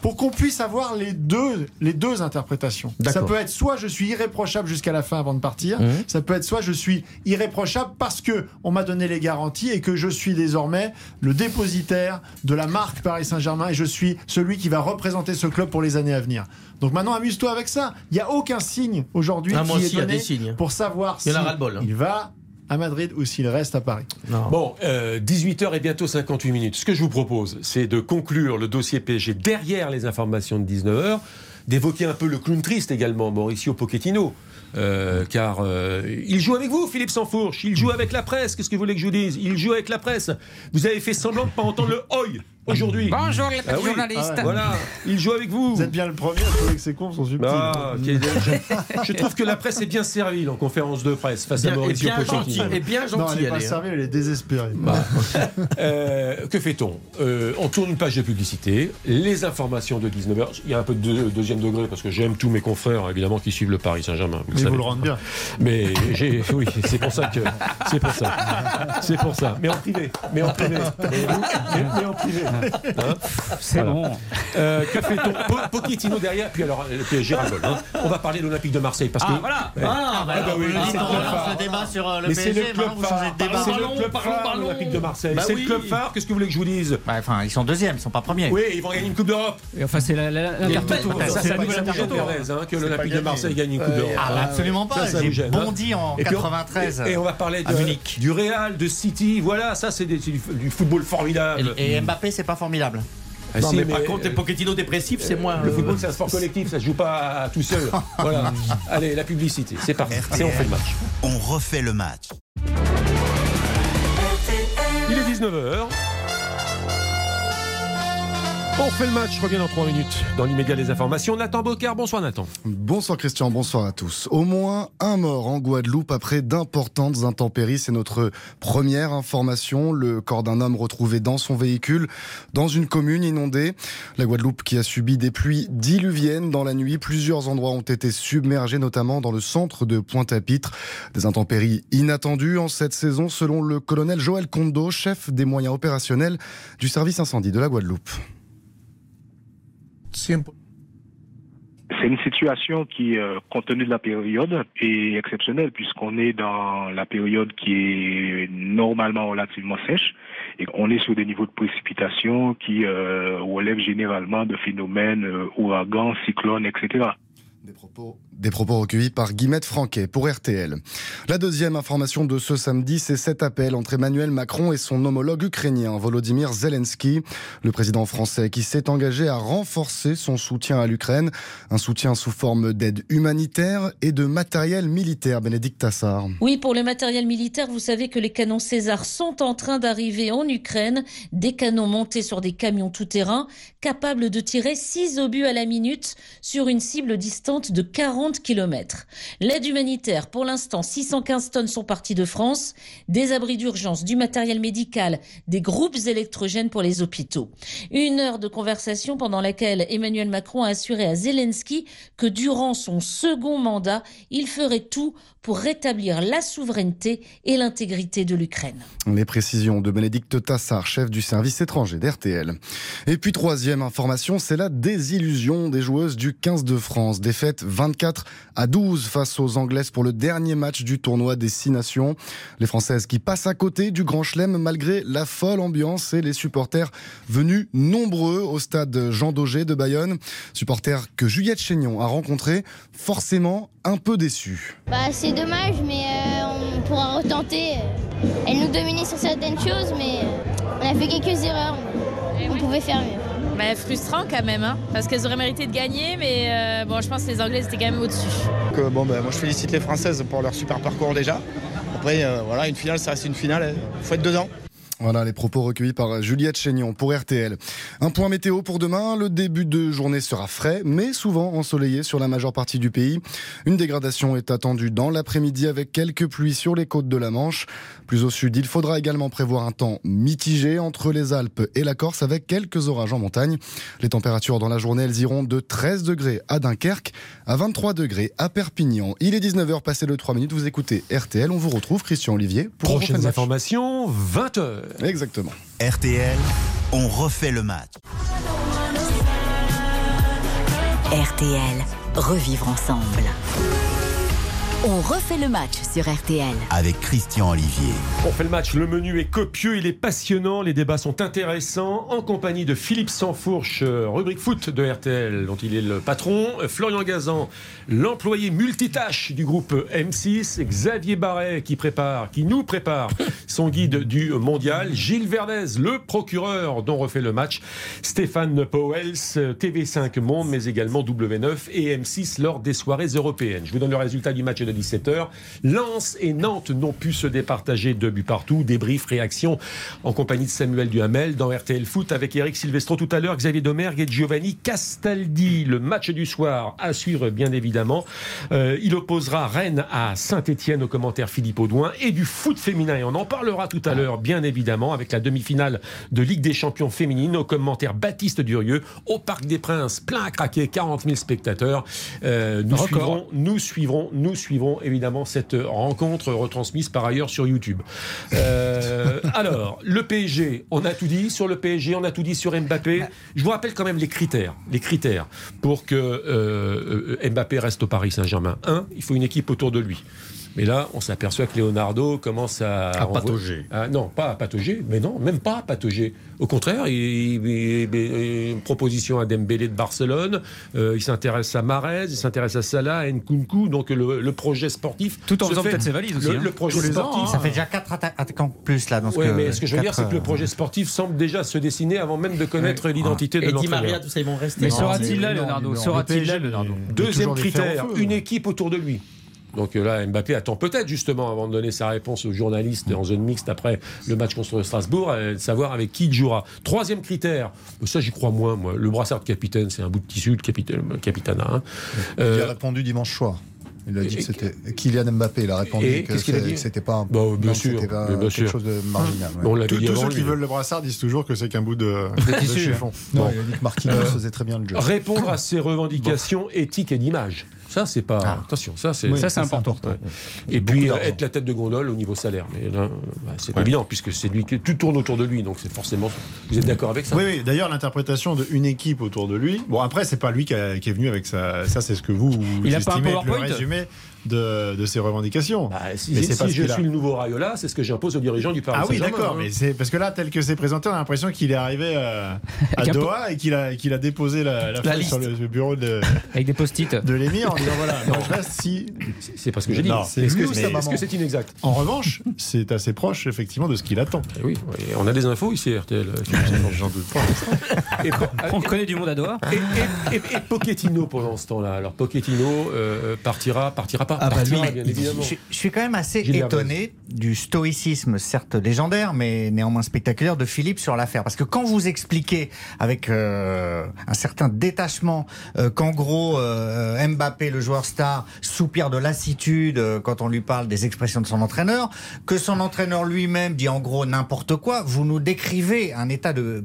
pour qu'on puisse avoir les deux, les deux interprétations. Ça peut être soit je suis irréprochable jusqu'à la fin avant de partir, Mhm. ça peut être soit je suis irréprochable parce que on m'a donné les garanties et que je suis désormais le dépositaire de la marque Paris Saint-Germain et je suis celui qui va représenter ce club pour les années à venir. Donc maintenant amuse-toi avec ça. Il n'y a aucun signe aujourd'hui Ah, qui est y a donné des signes. pour savoir Il si hein. il va à Madrid ou s'il reste à Paris. Bon, 18h et bientôt 58 minutes. Ce que je vous propose, c'est de conclure le dossier PSG derrière les informations de 19h, d'évoquer un peu le clown triste également, Mauricio Pochettino. Euh, car euh, il joue avec vous, Philippe Sansfourche. Il joue avec la presse. Qu'est-ce que vous voulez que je vous dise? Il joue avec la presse. Vous avez fait semblant de pas entendre le oi aujourd'hui. Bonjour les Ah oui. journalistes. Ah. Voilà, il joue avec vous. Vous êtes bien le premier à trouver que ces cons sont subtils. Ah, je, trouve que la presse est bien servie en conférence de presse face à Bien- Mauricio bien Pochettino. gentil, et bien non, gentil. elle n'est pas elle est, hein. servie, elle est désespérée. Euh, que fait-on? Euh, On tourne une page de publicité, les informations de 19h. Il y a un peu de deux- deuxième degré parce que j'aime tous mes confrères évidemment qui suivent le Paris Saint-Germain. Mais savez. vous le rendez bien. Mais j'ai, oui, c'est pour ça que c'est pour ça, c'est pour ça. Mais en privé, mais en privé, mais, mais- mais en privé. Hein C'est Voilà. bon. Euh, que fait-on Po- Pochettino derrière, puis alors le PSG rigole, hein. On va parler de l'Olympique de Marseille parce que. Ah, voilà. Ouais. Ah, bah, Ah, bah oui, c'est on club relance phare. le débat sur euh, le Mais c'est PSG, le club maintenant vous changez phare. de débat. C'est le club parlons, phare, parlons. l'Olympique de Marseille. Bah c'est oui. le club phare. Qu'est-ce que vous voulez que je vous dise? Bah, Enfin, ils sont deuxièmes, ils sont pas premiers. Oui, ils vont gagner une Coupe d'Europe. Et enfin, c'est la- la- l'intertoto. pas- Ça, c'est gêne, Perez, hein, que l'Olympique de. Marseille gagne une Coupe d'Europe. Ah, bah, absolument pas. J'ai hein. bondi en Et puis on- 93 Et, on va parler du Real, de City. Voilà, ça, c'est c'est du, football formidable. Et Mbappé, c'est pas formidable. Ah, Non, si, mais par mais, contre, les euh, Pochettino dépressifs, c'est moins. Le euh, football, c'est un sport collectif, ça se joue pas à tout seul. voilà. Allez, la publicité, c'est parti. Et on fait le match. On refait le match. Il est 19h. On fait le match, reviens dans 3 minutes. Dans l'immédiat, les informations. Nathan Bocard, bonsoir Nathan. Bonsoir Christian, bonsoir à tous. Au moins un mort en Guadeloupe après d'importantes intempéries. C'est notre première information. Le corps d'un homme retrouvé dans son véhicule dans une commune inondée. La Guadeloupe qui a subi des pluies diluviennes dans la nuit. Plusieurs endroits ont été submergés, notamment dans le centre de Pointe-à-Pitre. Des intempéries inattendues en cette saison selon le colonel Joël Kondo, chef des moyens opérationnels du service incendie de la Guadeloupe. C'est une situation qui, euh, compte tenu de la période, est exceptionnelle puisqu'on est dans la période qui est normalement relativement sèche et on est sur des niveaux de précipitation qui euh, relèvent généralement de phénomènes euh, ouragans, cyclones, etc. Des propos recueillis par Guillemette Franquet pour RTL. La deuxième information de ce samedi, c'est cet appel entre Emmanuel Macron et son homologue ukrainien Volodymyr Zelensky, le président français qui s'est engagé à renforcer son soutien à l'Ukraine, un soutien sous forme d'aide humanitaire et de matériel militaire. Bénédicte Tassard. Oui, pour le matériel militaire, vous savez que les canons César sont en train d'arriver en Ukraine. Des canons montés sur des camions tout-terrain, capables de tirer 6 obus à la minute sur une cible distante de 40 km. L'aide humanitaire, pour l'instant, 615 tonnes sont parties de France. Des abris d'urgence, du matériel médical, des groupes électrogènes pour les hôpitaux. Une heure de conversation pendant laquelle Emmanuel Macron a assuré à Zelensky que durant son second mandat, il ferait tout pour rétablir la souveraineté et l'intégrité de l'Ukraine. Les précisions de Bénédicte Tassard, chef du service étranger d'RTL. Et puis troisième information, c'est la désillusion des joueuses du 15 de France. Défaite 24 à 12 face aux Anglaises pour le dernier match du tournoi des Six Nations. Les Françaises qui passent à côté du Grand Chelem malgré la folle ambiance et les supporters venus nombreux au stade Jean Daugé de Bayonne. Supporters que Juliette Chénion a rencontrés, forcément un peu déçus. Bah, c'est dommage, mais euh, on pourra retenter. Elle nous dominait sur certaines choses, mais on a fait quelques erreurs. On pouvait faire mieux. Bah, frustrant quand même, hein, parce qu'elles auraient mérité de gagner, mais euh, bon, je pense que les Anglais étaient quand même au-dessus. Ben, moi, je félicite les Françaises pour leur super parcours déjà. Après, euh, voilà, une finale, ça reste une finale. Il faut être dedans. Voilà les propos recueillis par Juliette Chénion pour RTL. Un point météo pour demain. Le début de journée sera frais, mais souvent ensoleillé sur la majeure partie du pays. Une dégradation est attendue dans l'après-midi avec quelques pluies sur les côtes de la Manche. Plus au sud, il faudra également prévoir un temps mitigé entre les Alpes et la Corse avec quelques orages en montagne. Les températures dans la journée, elles iront de 13 degrés à Dunkerque à 23 degrés à Perpignan. Il est 19h passé le 3 minutes. Vous écoutez RTL. On vous retrouve, Christian Olivier, pour Prochaines informations, 20h. Exactement. RTL, on refait le match. RTL, revivre ensemble. On refait le match sur RTL. Avec Christian Olivier. On fait le match, le menu est copieux, il est passionnant, les débats sont intéressants. En compagnie de Philippe Sansfourche, euh, rubrique foot de RTL, dont il est le patron. Euh, Florian Gazan, l'employé multitâche du groupe M6. Xavier Barret, qui prépare, qui nous prépare son guide du mondial. Gilles Verdez, le procureur dont refait le match. Stéphane Powels, euh, TV5 Monde, mais également W9 et M6 lors des soirées européennes. Je vous donne le résultat du match de 17h. Lens et Nantes n'ont pu se départager deux buts partout. Débrief, réaction en compagnie de Samuel Duhamel dans RTL Foot avec Eric Silvestro tout à l'heure, Xavier Domergue et Giovanni Castaldi. Le match du soir à suivre bien évidemment. Euh, il opposera Rennes à Saint-Etienne au commentaire Philippe Audouin et du foot féminin. Et on en parlera tout à l'heure bien évidemment avec la demi-finale de Ligue des champions féminines au commentaire Baptiste Durieux au Parc des Princes, plein à craquer, 40 000 spectateurs. Euh, nous, Record. suivrons, nous suivrons, nous suivrons évidemment cette rencontre retransmise par ailleurs sur YouTube. Euh, alors, le PSG, on a tout dit sur le PSG, on a tout dit sur Mbappé. Je vous rappelle quand même les critères, les critères pour que euh, euh, Mbappé reste au Paris Saint-Germain. Un, il faut une équipe autour de lui. Mais là, on s'aperçoit que Leonardo commence à... À patauger. Ah, non, pas à patauger, mais non, même pas à patauger. Au contraire, il, il- il- il- une proposition à Dembélé de Barcelone, euh, il s'intéresse à Marez, il s'intéresse à Salah, à Nkunku, donc le, le projet sportif... Tout en faisant fait- peut-être ses valises aussi, Le, hein. le projet Tous les ans, sportif... Ça fait déjà 4 attaquants de plus là dans ce Oui, que. mais ce que je veux dire, c'est que le euh, projet sportif semble déjà se dessiner avant même de connaître l'identité de Et Di l'entraîneur. Maria, tout ça, ils vont rester. Mais sera-t-il là, Leonardo Sera-t-il là, Leonardo Deuxième critère, une équipe autour de lui. Donc euh, là, Mbappé attend peut-être justement, avant de donner sa réponse aux journalistes en zone mixte après le match contre Strasbourg, euh, de savoir avec qui il jouera. Troisième critère, ça j'y crois moins, moi. Le brassard de capitaine, c'est un bout de tissu, le capitaine, le capitana. hein. Il Euh, a répondu dimanche soir. Il a dit que c'était Kylian Mbappé. Il a répondu Et que qu'est-ce qu'il a c'est- dit c'était pas, un- Bah, bien non, sûr, pas bien quelque sûr. chose de marginal. ouais. on Tous ceux lui, qui veulent le brassard disent toujours que c'est qu'un bout de, chiffon. Non, Bon. il a dit que Marquinhos Euh, faisait très bien le jeu. Répondre à ses revendications éthiques et d'image. Ça, c'est pas. Ah. Attention, ça, c'est. Ça, c'est important. Ouais. Et puis, être la tête de gondole au niveau salaire. Mais là, bah, c'est évident, puisque c'est lui qui. Tout tourne autour de lui, donc c'est forcément. Vous êtes d'accord avec ça Oui, oui. D'ailleurs, l'interprétation d'une équipe autour de lui. Bon, après, c'est pas lui qui, a- qui est venu avec ça. Ça, c'est ce que vous, vous Il a pas un PowerPoint résumé jamais de, de ses revendications. Bah, si Mais c'est si je suis le nouveau Rayola, c'est ce que j'impose aux dirigeants du Paris Ah oui, d'accord, hein. mais c'est parce que là, tel que c'est présenté, on a l'impression qu'il est arrivé euh, à Doha et qu'il a, qu'il a déposé la, la sur le, bureau de, Avec des post-it. de l'émir en disant voilà, moi je reste si. C'est- C'est pas ce que j'ai dit. Est-ce que c'est inexact En revanche, c'est assez proche effectivement de ce qu'il attend. Eh Oui, on a des infos ici, RTL. euh, J'en doute pas. Et, On connaît du monde à Doha. et, et- et- et Pochettino pendant ce temps-là. Alors Pochettino euh, partira, partira pas. Ah bah bien évidemment. je, je suis quand même assez Gilles étonné du stoïcisme, certes légendaire, mais néanmoins spectaculaire, de Philippe sur l'affaire. Parce que quand vous expliquez avec euh, un certain détachement euh, qu'en gros euh, Mbappé, le joueur star, soupire de lassitude euh, quand on lui parle des expressions de son entraîneur, que son entraîneur lui-même dit en gros n'importe quoi, vous nous décrivez un état de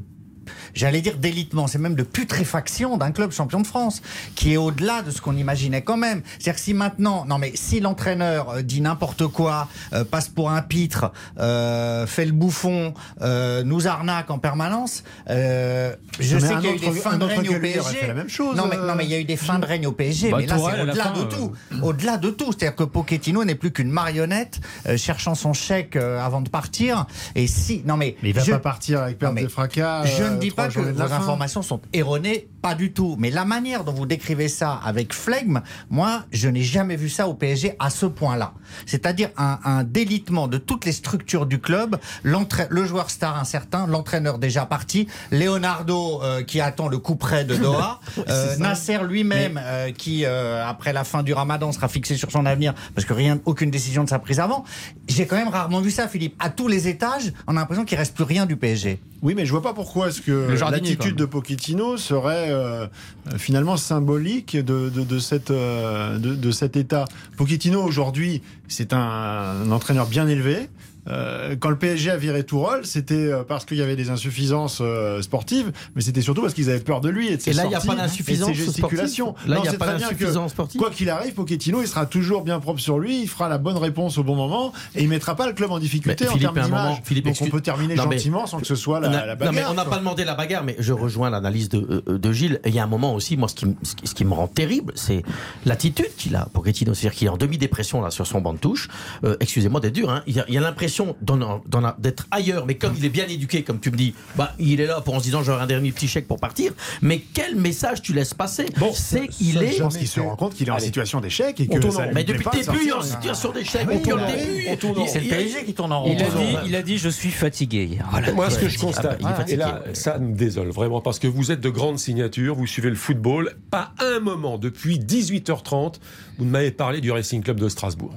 j'allais dire d'élitement, c'est même de putréfaction d'un club champion de France, qui est au-delà de ce qu'on imaginait quand même. C'est-à-dire que si maintenant, non mais si l'entraîneur euh, dit n'importe quoi, euh, passe pour un pitre, euh, fait le bouffon, euh, nous arnaque en permanence, euh, je sais qu'il y a eu des fins de règne au PSG. fait la même chose, non mais euh, non mais il y a eu des fins de règne au PSG, Bah, mais là c'est au-delà de tout, au-delà de tout. C'est-à-dire que Pochettino n'est plus qu'une marionnette euh, cherchant son chèque euh, avant de partir. Et si, non mais Mais il va je- pas partir avec perte de fracas. je ne dis trois pas que vos fin. informations sont erronées, pas du tout. Mais la manière dont vous décrivez ça avec flegme, moi, je n'ai jamais vu ça au PSG à ce point-là. C'est-à-dire un, un délitement de toutes les structures du club, le joueur star incertain, l'entraîneur déjà parti, Leonardo euh, qui attend le coup près de Doha, euh. Nasser lui-même euh, qui, après la fin du ramadan, sera fixé sur son avenir parce que rien, aucune décision ne sera prise avant. J'ai quand même rarement vu ça, Philippe. À tous les étages, on a l'impression qu'il reste plus rien du PSG. Oui, mais je vois pas pourquoi est-ce que l'attitude de Pochettino serait euh, euh, finalement symbolique de, de, de cette, euh, de, de cet état. Pochettino aujourd'hui, c'est un, un entraîneur bien élevé. Euh, quand le PSG a viré Tourol, c'était euh, parce qu'il y avait des insuffisances euh, sportives, mais c'était surtout parce qu'ils avaient peur de lui et de ses Et là, il y a pas d'insuffisance gesticulations. sportive Là, il y a pas d'insuffisance sportive Quoi qu'il arrive, Pochettino, il sera toujours bien propre sur lui, il fera la bonne réponse au bon moment et il mettra pas le club en difficulté Mais en Philippe, termes d'image. Donc on peut terminer Non, gentiment sans que ce soit la, a, la non, bagarre. mais on n'a pas demandé la bagarre, mais je rejoins l'analyse de, euh, de Gilles. Il y a un moment aussi, moi, ce qui, ce qui- me rend terrible, c'est l'attitude qu'il a, Pochettino. C'est-à-dire qu'il est en demi-dépression là sur son banc de touche. Euh, Excusez-moi d'être dur, hein. il y a, il y a l'impression d'être ailleurs, mais comme il est bien éduqué, comme tu me dis, bah, il est là pour en se disant j'aurai un dernier petit chèque pour partir. Mais quel message tu laisses passer C'est qu'il est. Je pense qu'il se rend compte qu'il est en situation d'échec et que tourne ça en- lui Mais depuis le début, il est en situation d'échec. C'est le il- PSG qui tourne en rond. Il a, dit, il a dit Je suis fatigué hier. Voilà. Moi, ce que je constate, fatigué. et là, ça me désole vraiment, parce que vous êtes de grandes signatures, vous suivez le football. Pas un moment, depuis 18h30, vous ne m'avez parlé du Racing Club de Strasbourg.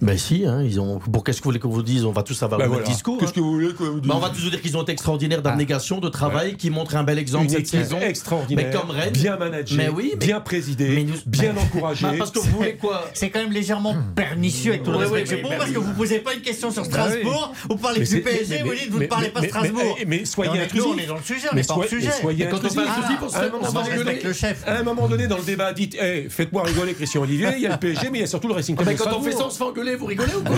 Ben si, hein, ils ont. Pour qu'est-ce que vous voulez qu'on vous dise On va tous avoir Ben le même voilà. discours. Qu'est-ce hein. que vous voulez qu'on vous dise Ben, on va tous vous dire qu'ils ont été extraordinaires d'abnégation, de travail, qui montrent un bel exemple Une cette saison. extraordinaire, mais comme Rennes, bien managée, mais oui, mais- bien présidée, bien encouragée. Ben, parce que vous voulez quoi C'est quand même légèrement pernicieux avec tout le Ouais, respect pour mais- vous, parce que vous posez pas une question sur Strasbourg, vous parlez Mais du c'est- PSG, mais- vous dites vous ne parlez pas Strasbourg. mais- soyez Et on est- est dans le sujet, on Mais n'est pas sujet. soyez Et quand on intrusif. fait intrusif, on se À un fait- moment on se donné- respecte Avec le chef. À un moment donné, dans le débat, dites faites-moi rigoler, Christian Olivier. Il y a le PSG, mais il y a surtout le Racing Club. Mais de quand on fait ça, Strasbourg. on se fait vous rigolez ou quoi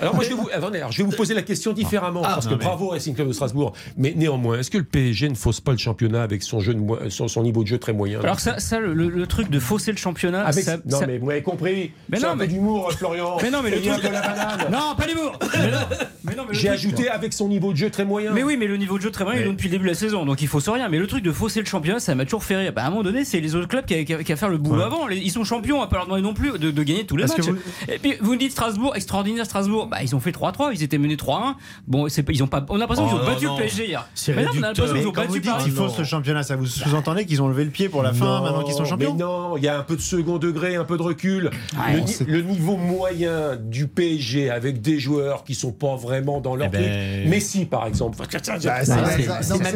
Alors moi, je vais vous, attendez, alors, je vais vous poser la question différemment, Ah, parce que mais- bravo Racing Club de Strasbourg. Mais néanmoins, est-ce que le PSG ne fausse pas le championnat avec son, jeu de son, son niveau de jeu très moyen Alors, ça, ça le, truc de fausser le championnat. Avec- ça- non ça- mais vous m'avez compris. Mais C'est non, un peu mais- d'humour, Florian. Mais non, mais le truc- peu la banane. Non, pas l'humour le J'ai ajouté avec son niveau de jeu très moyen. Mais oui, mais le niveau de jeu très moyen, Mais- il est depuis le début de la saison, donc il fausse rien. Mais le truc de fausser le championnat, ça m'a toujours fait rire. Bah, à un moment donné, c'est les autres clubs qui a, qui a- qui a faire le boulot Ouais. avant. Ils sont champions, on va pas leur demander non plus de, de gagner tous les matchs. vous- Et puis vous me dites Strasbourg, extraordinaire Strasbourg. Bah, ils ont fait 3-3, ils étaient menés 3-1. Bon, c'est ils ont pas. On a l'impression Oh, qu'ils ont non, battu non. le PSG hier. C'est Mais non, on a l'impression qu'ils ont vous battu dites Paris. qu'ils faussent le championnat, ça vous sous-entendez qu'ils ont levé le pied pour la fin Non, maintenant qu'ils sont champions Mais non, il y a un peu de second degré, un peu de recul. Ouais, le, ni- niveau moyen du PSG avec des joueurs qui sont pas vraiment dans leur Eh ben-. Messi, par exemple. Tiens. Bah, c'est même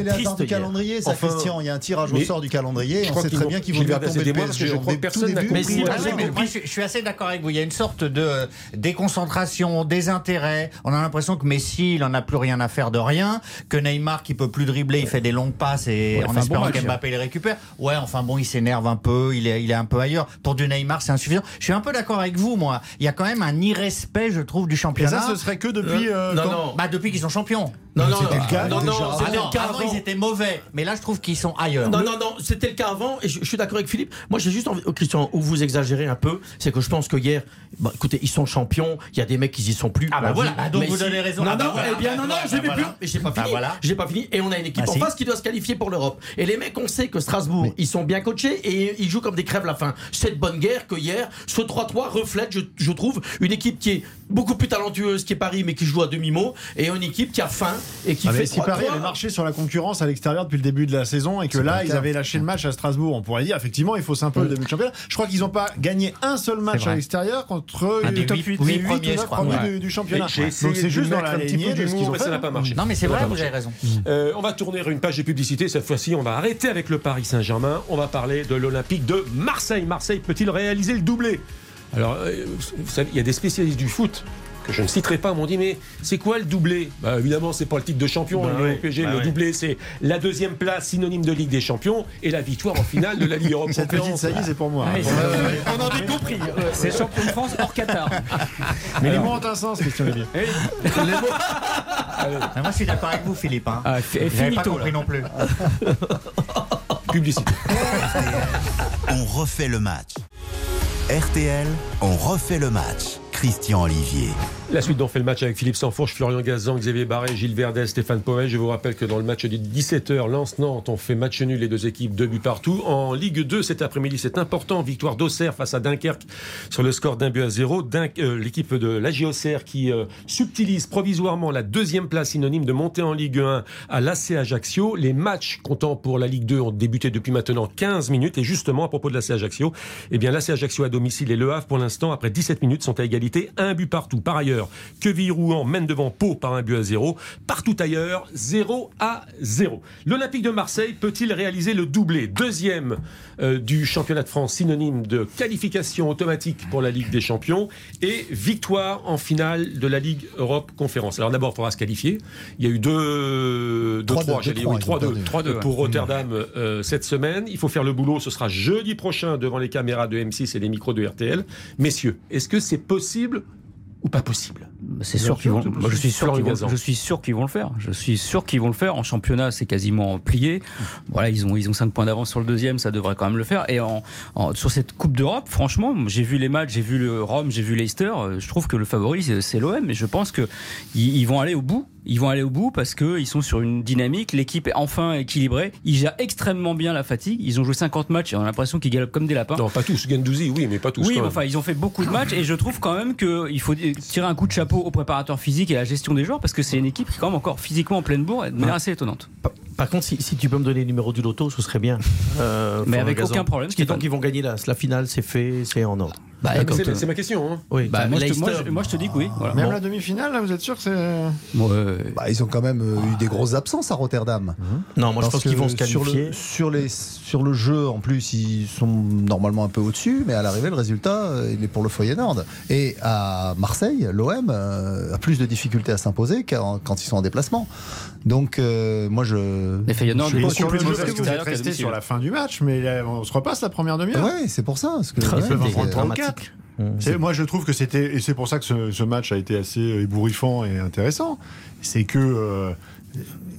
hasard triste, du calendrier, ça, Christian. Il y a un tirage au sort du calendrier. je On crois sait très bien qu'ils vont bien tomber le moi, parce que PSG je crois que personne n'a compris. je suis assez d'accord avec vous. Il y a une sorte de déconcentration, désintérêt. On a l'impression que Messi, il en a plus rien à faire de rien. Que Neymar, qui peut plus dribbler, il fait des longues passes et Ouais, en enfin, espérant bon qu'Mbappé les récupère. Ouais, enfin bon, il s'énerve un peu. Il est, il est un peu ailleurs. Pour du Neymar, c'est insuffisant. Je suis un peu d'accord avec vous, moi. Il y a quand même un irrespect, je trouve, du Et championnat. ça, ce serait que depuis. euh, Non, quand- non. Bah depuis qu'ils sont champions. Non, non, C'était non, le cas, non, non. Ah non, le cas avant, avant. ils étaient mauvais. Mais là, je trouve qu'ils sont ailleurs. Non, non, non, c'était le cas avant, et je, je suis d'accord avec Philippe. Moi, j'ai juste envie, oh, Christian, où vous exagérez un peu, c'est que je pense que hier, bah, écoutez, ils sont champions, il y a des mecs qui y sont plus. Ah bah voilà, bah donc mais vous donnez raison. Non, Ah bah non, voilà, eh bien, non, non, je vais bah plus, mais j'ai pas fini. voilà. J'ai pas fini, et on a une équipe en si. face qui doit se qualifier pour l'Europe. Et les mecs, on sait que Strasbourg, ils sont bien coachés et ils jouent comme des crèves la fin. Cette bonne guerre que hier, ce 3-3 reflète, je, je trouve, une équipe qui est beaucoup plus talentueuse qui est Paris, mais qui joue à demi-mot, et une équipe qui a faim et qui Ah, mais fait si Paris 3-3. avait marché sur la concurrence à l'extérieur depuis le début de la saison et que là ils avaient lâché le match à Strasbourg, on pourrait dire effectivement il faut un peu le début de championnat. Je crois qu'ils n'ont pas gagné un seul match à l'extérieur contre Un les des top huit- 8, huit les huit premiers, du, du championnat. Donc c'est juste dans la un petit lignée peu de ce qu'ils ont ça n'a pas marché. Non, mais c'est vrai, vous avez raison. Euh, on va tourner une page de publicité. Cette fois-ci, on va arrêter avec le Paris Saint-Germain. On va parler de l'Olympique de Marseille. Marseille peut-il réaliser le doublé? Alors, euh, vous savez, il y a des spécialistes du foot que je ne citerai pas m'ont dit mais c'est quoi le doublé? Bah, Évidemment, c'est pas le titre de champion. Bah oui, au PSG, bah le oui. doublé, c'est la deuxième place synonyme de Ligue des Champions et la victoire en finale de la Ligue Europe. Cette petite Conférence. saillie c'est pour moi. Hein. c'est- on en est compris. C'est champion de France hors Qatar. Mais les mots ont un sens, Christian Olivier. Mais moi, je suis d'accord avec vous, Philippe. Hein. Ah, J'avais pas compris là. non plus. Publicité. On refait le match. RTL, on refait le match. Christian Olivier. La suite dont fait le match avec Philippe Sanfourche, Florian Gazan, Xavier Barré, Gilles Verdet, Stéphane Powell. Je vous rappelle que dans le match de 17h, Lens-Nantes, on fait match nul les deux équipes, deux buts partout. En Ligue 2 cet après-midi, c'est important. Victoire d'Auxerre face à Dunkerque sur le score d'un but à zéro. Euh, L'équipe de l'AG Auxerre qui euh, subtilise provisoirement la deuxième place synonyme de montée en Ligue 1 à l'AC Ajaccio. Les matchs comptant pour la Ligue 2 ont débuté depuis maintenant 15 minutes. Et justement, à propos de l'AC Ajaccio, eh bien, l'AC Ajaccio à domicile et Le Havre, pour l'instant, après 17 minutes, sont à égalité, un but partout. Par ailleurs, Quevilly-Rouen mène devant Pau par un but à zéro. Partout ailleurs, 0 à 0. L'Olympique de Marseille peut-il réaliser le doublé? Deuxième euh, du championnat de France, synonyme de qualification automatique pour la Ligue des Champions et victoire en finale de la Ligue Europe Conférence. Alors d'abord, il faudra se qualifier. Il y a eu 2 Trois, 3 deux, j'ai dit, trois, oui, ils ont 3-2 perdu. 3-2 pour Rotterdam euh, cette semaine. Il faut faire le boulot. Ce sera jeudi prochain devant les caméras de M6 et les micros de RTL. Messieurs, est-ce que c'est possible ou pas possible C'est sûr qu'ils vont. moi, je suis sûr qu'ils vont. Je suis sûr qu'ils vont le faire. Je suis sûr qu'ils vont le faire. En championnat, c'est quasiment plié. Voilà, ils ont ils ont 5 points d'avance sur le deuxième, ça devrait quand même le faire. Et en, en- sur cette Coupe d'Europe, franchement, j'ai vu les matchs, j'ai vu le Rome, j'ai vu Leicester. euh, Je trouve que le favori c'est- l'OM. Et je pense que ils, ils vont aller au bout. Ils vont aller au bout parce que ils sont sur une dynamique. L'équipe est enfin équilibrée. Ils gèrent extrêmement bien la fatigue. Ils ont joué 50 matchs et on a l'impression qu'ils galopent comme des lapins. Non, pas tous. Gendouzi, oui, mais pas tous. Oui, quand mais même. enfin, ils ont fait beaucoup de matchs et je trouve quand même qu'il faut tirer un coup de chapeau au préparateur physique et à la gestion des joueurs parce que c'est une équipe qui est quand même encore physiquement en pleine bourre de manière assez étonnante. Par contre, si, si tu peux me donner le numéro du loto, ce serait bien. Euh, Mais avec aucun problème, Parce qu'ils Stéphane. qu'ils vont gagner la, la finale, c'est fait, c'est en ordre. Bah, Ah, mais écoute, c'est- ma question. hein. Oui, Bah, moi, je te, Leicester- moi, je, moi, je te dis que oui. Voilà. Même Bon. la demi-finale, là, vous êtes sûr que c'est. Bah, ils ont quand même euh, eu des grosses absences à Rotterdam. Non, moi je pense qu'ils vont se sur qualifier. le, sur, les, sur le jeu, en plus, ils sont normalement un peu au-dessus, mais à l'arrivée, le résultat, euh, il est pour le foyer Nord. Et à Marseille, l'OM euh, a plus de difficultés à s'imposer quand, quand ils sont en déplacement. Donc, euh, moi, je. Les Feyenoord, je sont sur le jeu, que vous êtes resté sur la fin du match, mais on se repasse la première demi-heure. Ouais, c'est pour ça. parce que- ouais, Mmh. C'est- Moi, je trouve que c'était, et c'est pour ça que ce, ce match a été assez ébouriffant et intéressant, c'est que euh,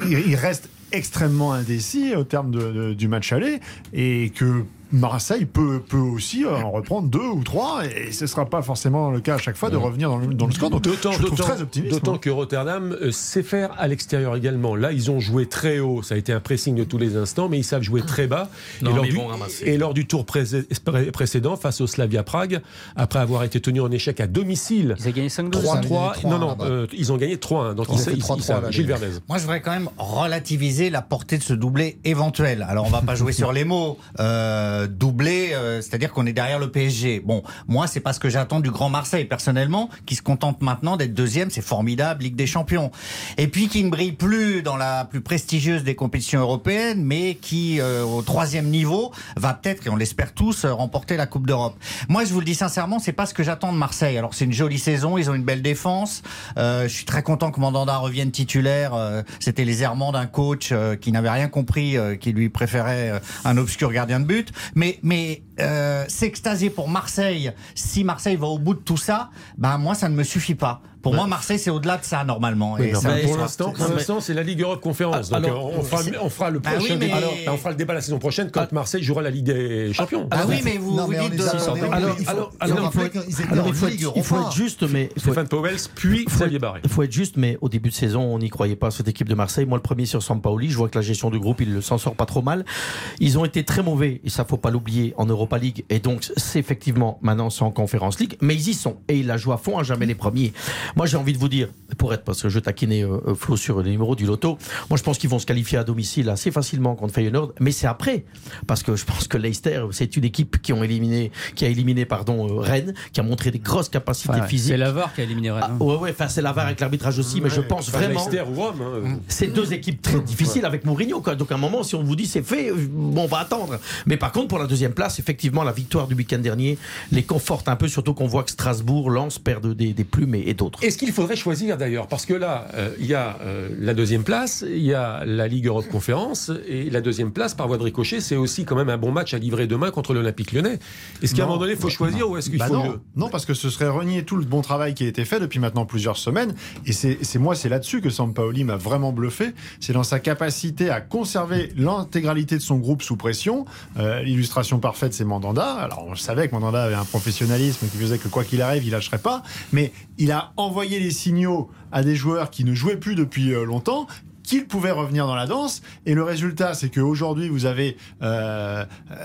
il, il reste extrêmement indécis au terme de- de- du match aller et que Marseille peut, peut aussi en reprendre deux ou trois et ce ne sera pas forcément le cas à chaque fois de revenir dans le, dans le score. Donc, D'autant, je trouve d'autant- très optimiste. d'autant moi. que Rotterdam euh, sait faire à l'extérieur également. Là, ils ont joué très haut. Ça a été un pressing de tous les instants, mais ils savent jouer très bas. Non, et, lors du, vont ramasser. et lors du tour pré- pré- précédent, face au Slavia Prague, après avoir été tenu en échec à domicile, Ils ont gagné 5-2. 3-3. gagné 3-1 Non, non, euh, ils ont gagné 3-1. Donc Ils ont ils, fait ils- 3-3 ils savent. là, Gilles les- Verdez. Moi, je voudrais quand même relativiser la portée de ce doublé éventuel. Alors, on va pas jouer sur les mots. Euh, doublé, euh, c'est-à-dire qu'on est derrière le PSG. Bon, moi, c'est pas ce que j'attends du Grand Marseille, personnellement, qui se contente maintenant d'être deuxième. C'est formidable, Ligue des Champions. Et puis, qui ne brille plus dans la plus prestigieuse des compétitions européennes, mais qui, euh, au troisième niveau, va peut-être, et on l'espère tous, euh, remporter la Coupe d'Europe. Moi, je vous le dis sincèrement, c'est pas ce que j'attends de Marseille. Alors, c'est une jolie saison, ils ont une belle défense. Euh, je suis très content que Mandanda revienne titulaire. Euh, C'était les errements d'un coach euh, qui n'avait rien compris, euh, qui lui préférait euh, un obscur gardien de but. Mais, mais euh, s'extasier pour Marseille, si Marseille va au bout de tout ça, ben moi, ça ne me suffit pas. Pour moi, Marseille, c'est au-delà de ça, normalement. Oui, Et ça- pour l'instant, c'est la Ligue Europe Conférence. Donc, Alors, euh, on, fera, c'est- on fera le Bah prochain oui, mais- débat. Alors, on fera le débat la saison prochaine quand Marseille jouera la Ligue des Champions. Ah oui, mais vous, Non, vous mais dites il faut- être- juste, mais Stéphane Powell, puis Xavier Barré. Il faut être juste, mais au début de saison, on n'y croyait pas, cette équipe de Marseille. Moi, le premier sur Sampaoli, je vois que la gestion du groupe, il s'en sort pas trop mal. Ils ont été très mauvais, et ça, faut pas l'oublier, en Europa League. Et donc, c'est effectivement, maintenant, c'est en Conférence League, mais ils y sont. Et ils la jouent à fond, à jamais les premiers. Moi, j'ai envie de vous dire, pour être, parce que je taquinais euh, euh, Flo sur le numéro du loto, moi, je pense qu'ils vont se qualifier à domicile assez facilement contre Feyenoord, mais c'est après. Parce que je pense que Leicester, c'est une équipe qui, ont éliminé, qui a éliminé, pardon, euh, Rennes, qui a montré des grosses capacités Enfin, physiques. c'est Lavar qui a éliminé Rennes. Ah, ouais, ouais, enfin, c'est l'avare avec l'arbitrage aussi, mais je pense Enfin, vraiment. Leicester ou Rome. hein. C'est deux équipes très difficiles avec Mourinho. Quoi. Donc à un moment, si on vous dit c'est fait, bon, on va attendre. Mais par contre, pour la deuxième place, effectivement, la victoire du week-end dernier les conforte un peu, surtout qu'on voit que Strasbourg, Lens perdent des, des plumes et, et d'autres. Est-ce qu'il faudrait choisir d'ailleurs Parce que là, euh, il y a euh, la deuxième place, il y a la Ligue Europe Conférence, et la deuxième place, par voie de ricochet, c'est aussi quand même un bon match à livrer demain contre l'Olympique lyonnais. Est-ce qu'à un moment donné, il faut choisir ou est-ce qu'il Bah faut. non, le- non, parce que ce serait renier tout le bon travail qui a été fait depuis maintenant plusieurs semaines. Et c'est c'est moi, c'est là-dessus que Sampaoli m'a vraiment bluffé. C'est dans sa capacité à conserver l'intégralité de son groupe sous pression. Euh, L'illustration parfaite, c'est Mandanda. Alors on savait que Mandanda avait un professionnalisme qui faisait que quoi qu'il arrive, il lâcherait pas. Mais il a envoyé envoyé les signaux à des joueurs qui ne jouaient plus depuis euh, longtemps qu'ils pouvaient revenir dans la danse. Et le résultat, c'est qu'aujourd'hui, vous avez euh, euh,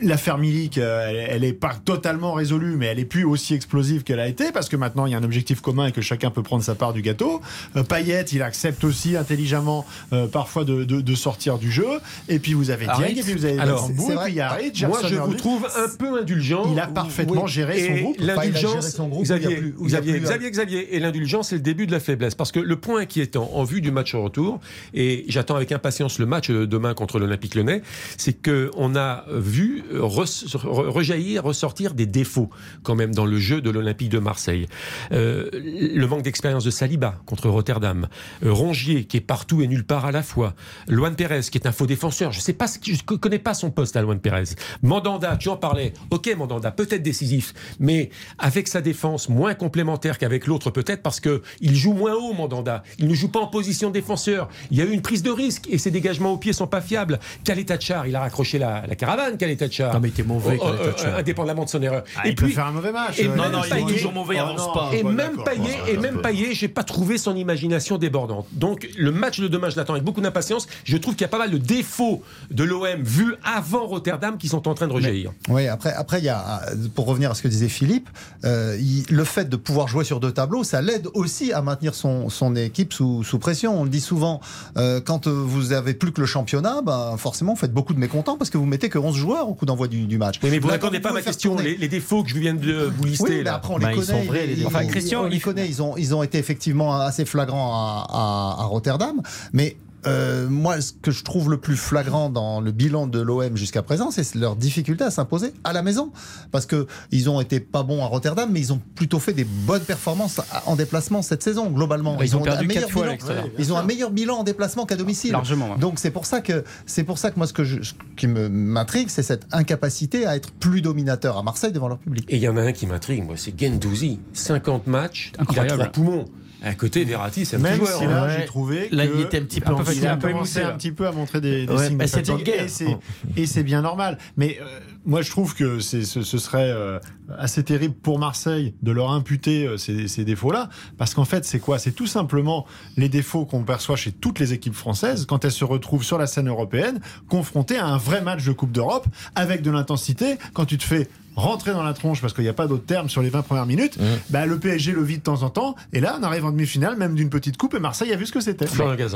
L'affaire Milik, euh, elle- elle est pas totalement résolue, mais elle est plus aussi explosive qu'elle a été parce que maintenant il y a un objectif commun et que chacun peut prendre sa part du gâteau. Euh, Payet, il accepte aussi intelligemment euh, parfois de, de- de sortir du jeu. Et puis vous avez Dieng, et puis vous avez Alors, et puis il y a Moi, je vous trouve un peu indulgent. Il a parfaitement Oui. géré son groupe. L'indulgence, groupe, il y a Xavier, plus- Xavier, Xavier, Xavier, et l'indulgence, c'est le début de la faiblesse. Parce que le point inquiétant, en vue du match au retour, et j'attends avec impatience le match de demain contre l'Olympique lyonnais, c'est qu'on a vu re- re- rejaillir, ressortir des défauts quand même dans le jeu de l'Olympique de Marseille. Euh, le manque d'expérience de Saliba contre Rotterdam, Euh, Rongier qui est partout et nulle part à la fois, Luan Pérez qui est un faux défenseur, je sais pas, ce je connais pas son poste à Luan Pérez. Mandanda, tu en parlais, ok Mandanda, peut-être décisif, mais avec sa défense moins complémentaire qu'avec l'autre peut-être parce que il joue moins haut Mandanda, il ne joue pas en position de défenseur, il y a eu une prise de risque et ses dégagements au pied sont pas fiables. Kaletachar, il a raccroché la, la caravane Kaletachar. Non, mais il était mauvais, Oh, oh, Kaletachar. euh, indépendamment de son erreur. Ah, il peut faire un mauvais match. Et Euh, même non, il est toujours mauvais, il Oh, avance non. pas. et Ouais, même. Payet, et même. Payet, j'ai pas trouvé son imagination débordante. Donc le match de demain, je l'attends avec beaucoup d'impatience. Je trouve qu'il y a pas mal de défauts de l'OM vus avant Rotterdam qui sont en train de rejaillir. Oui, après, après, il y a, pour revenir à ce que disait Philippe, euh, il- le fait de pouvoir jouer sur deux tableaux, ça l'aide aussi à maintenir son, son équipe sous, sous pression. On le dit souvent, euh, quand euh, vous avez plus que le championnat, bah, forcément, vous faites beaucoup de mécontents parce que vous mettez que 11 joueurs au coup d'envoi du, du match. Oui, mais vous quand pas à ma question. Les, les défauts que je viens de vous lister oui, mais là. après on Bah, les ils connaît. sont vrais, les. Enfin, ils- Christian, on les il- connaît. Ils ont, ils ont été effectivement assez flagrants à, à- à Rotterdam. Mais euh, moi, ce que je trouve le plus flagrant dans le bilan de l'OM jusqu'à présent, c'est leur difficulté à s'imposer à la maison. Parce que ils ont été pas bons à Rotterdam, mais ils ont plutôt fait des bonnes performances en déplacement cette saison, globalement. Ils ont perdu un meilleur bilan. Ils ont un meilleur bilan en déplacement qu'à domicile. Largement, ouais. Donc c'est pour ça que c'est pour ça que moi ce que je, ce qui me m'intrigue, c'est cette incapacité à être plus dominateur à Marseille devant leur public. Et il y en a un qui m'intrigue, moi, c'est Gendouzi. 50 matchs, Incroyable. il a trois poumons. À côté, Verratti, c'est un Même petit joueur. si hein. là, Ouais. j'ai trouvé Là, que il était un petit peu il a fatigue, un peu commencé émoussé, là. un petit peu à montrer des, des Ouais, signes bah, de c'était fatigue. une guerre. Et c'est- Et c'est bien normal. Mais euh, moi, je trouve que ce, ce serait euh, assez terrible pour Marseille de leur imputer euh, ces, ces défauts-là. Parce qu'en fait, c'est quoi? C'est tout simplement les défauts qu'on perçoit chez toutes les équipes françaises quand elles se retrouvent sur la scène européenne, confrontées à un vrai match de Coupe d'Europe avec de l'intensité. Quand tu te fais rentrer dans la tronche parce qu'il n'y a pas d'autre terme sur les 20 premières minutes, bah, le PSG le vit de temps en temps. Et là, on arrive en demi-finale, même d'une petite coupe, et Marseille a vu ce que c'était.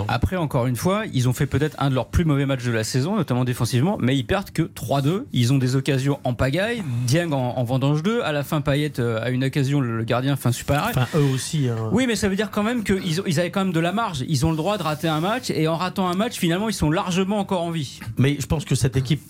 Après, encore une fois, ils ont fait peut-être un de leurs plus mauvais matchs de la saison, notamment défensivement, mais ils perdent que 3-2. Ils ont des occasions en pagaille. Dieng en, en vendange 2. À la fin, Payet euh, a une occasion, le, gardien fait un super arrêt. Enfin, eux aussi. hein. Oui, mais ça veut dire quand même qu'ils ils avaient quand même de la marge. Ils ont le droit de rater un match, et en ratant un match, finalement, ils sont largement encore en vie. Mais je pense que cette équipe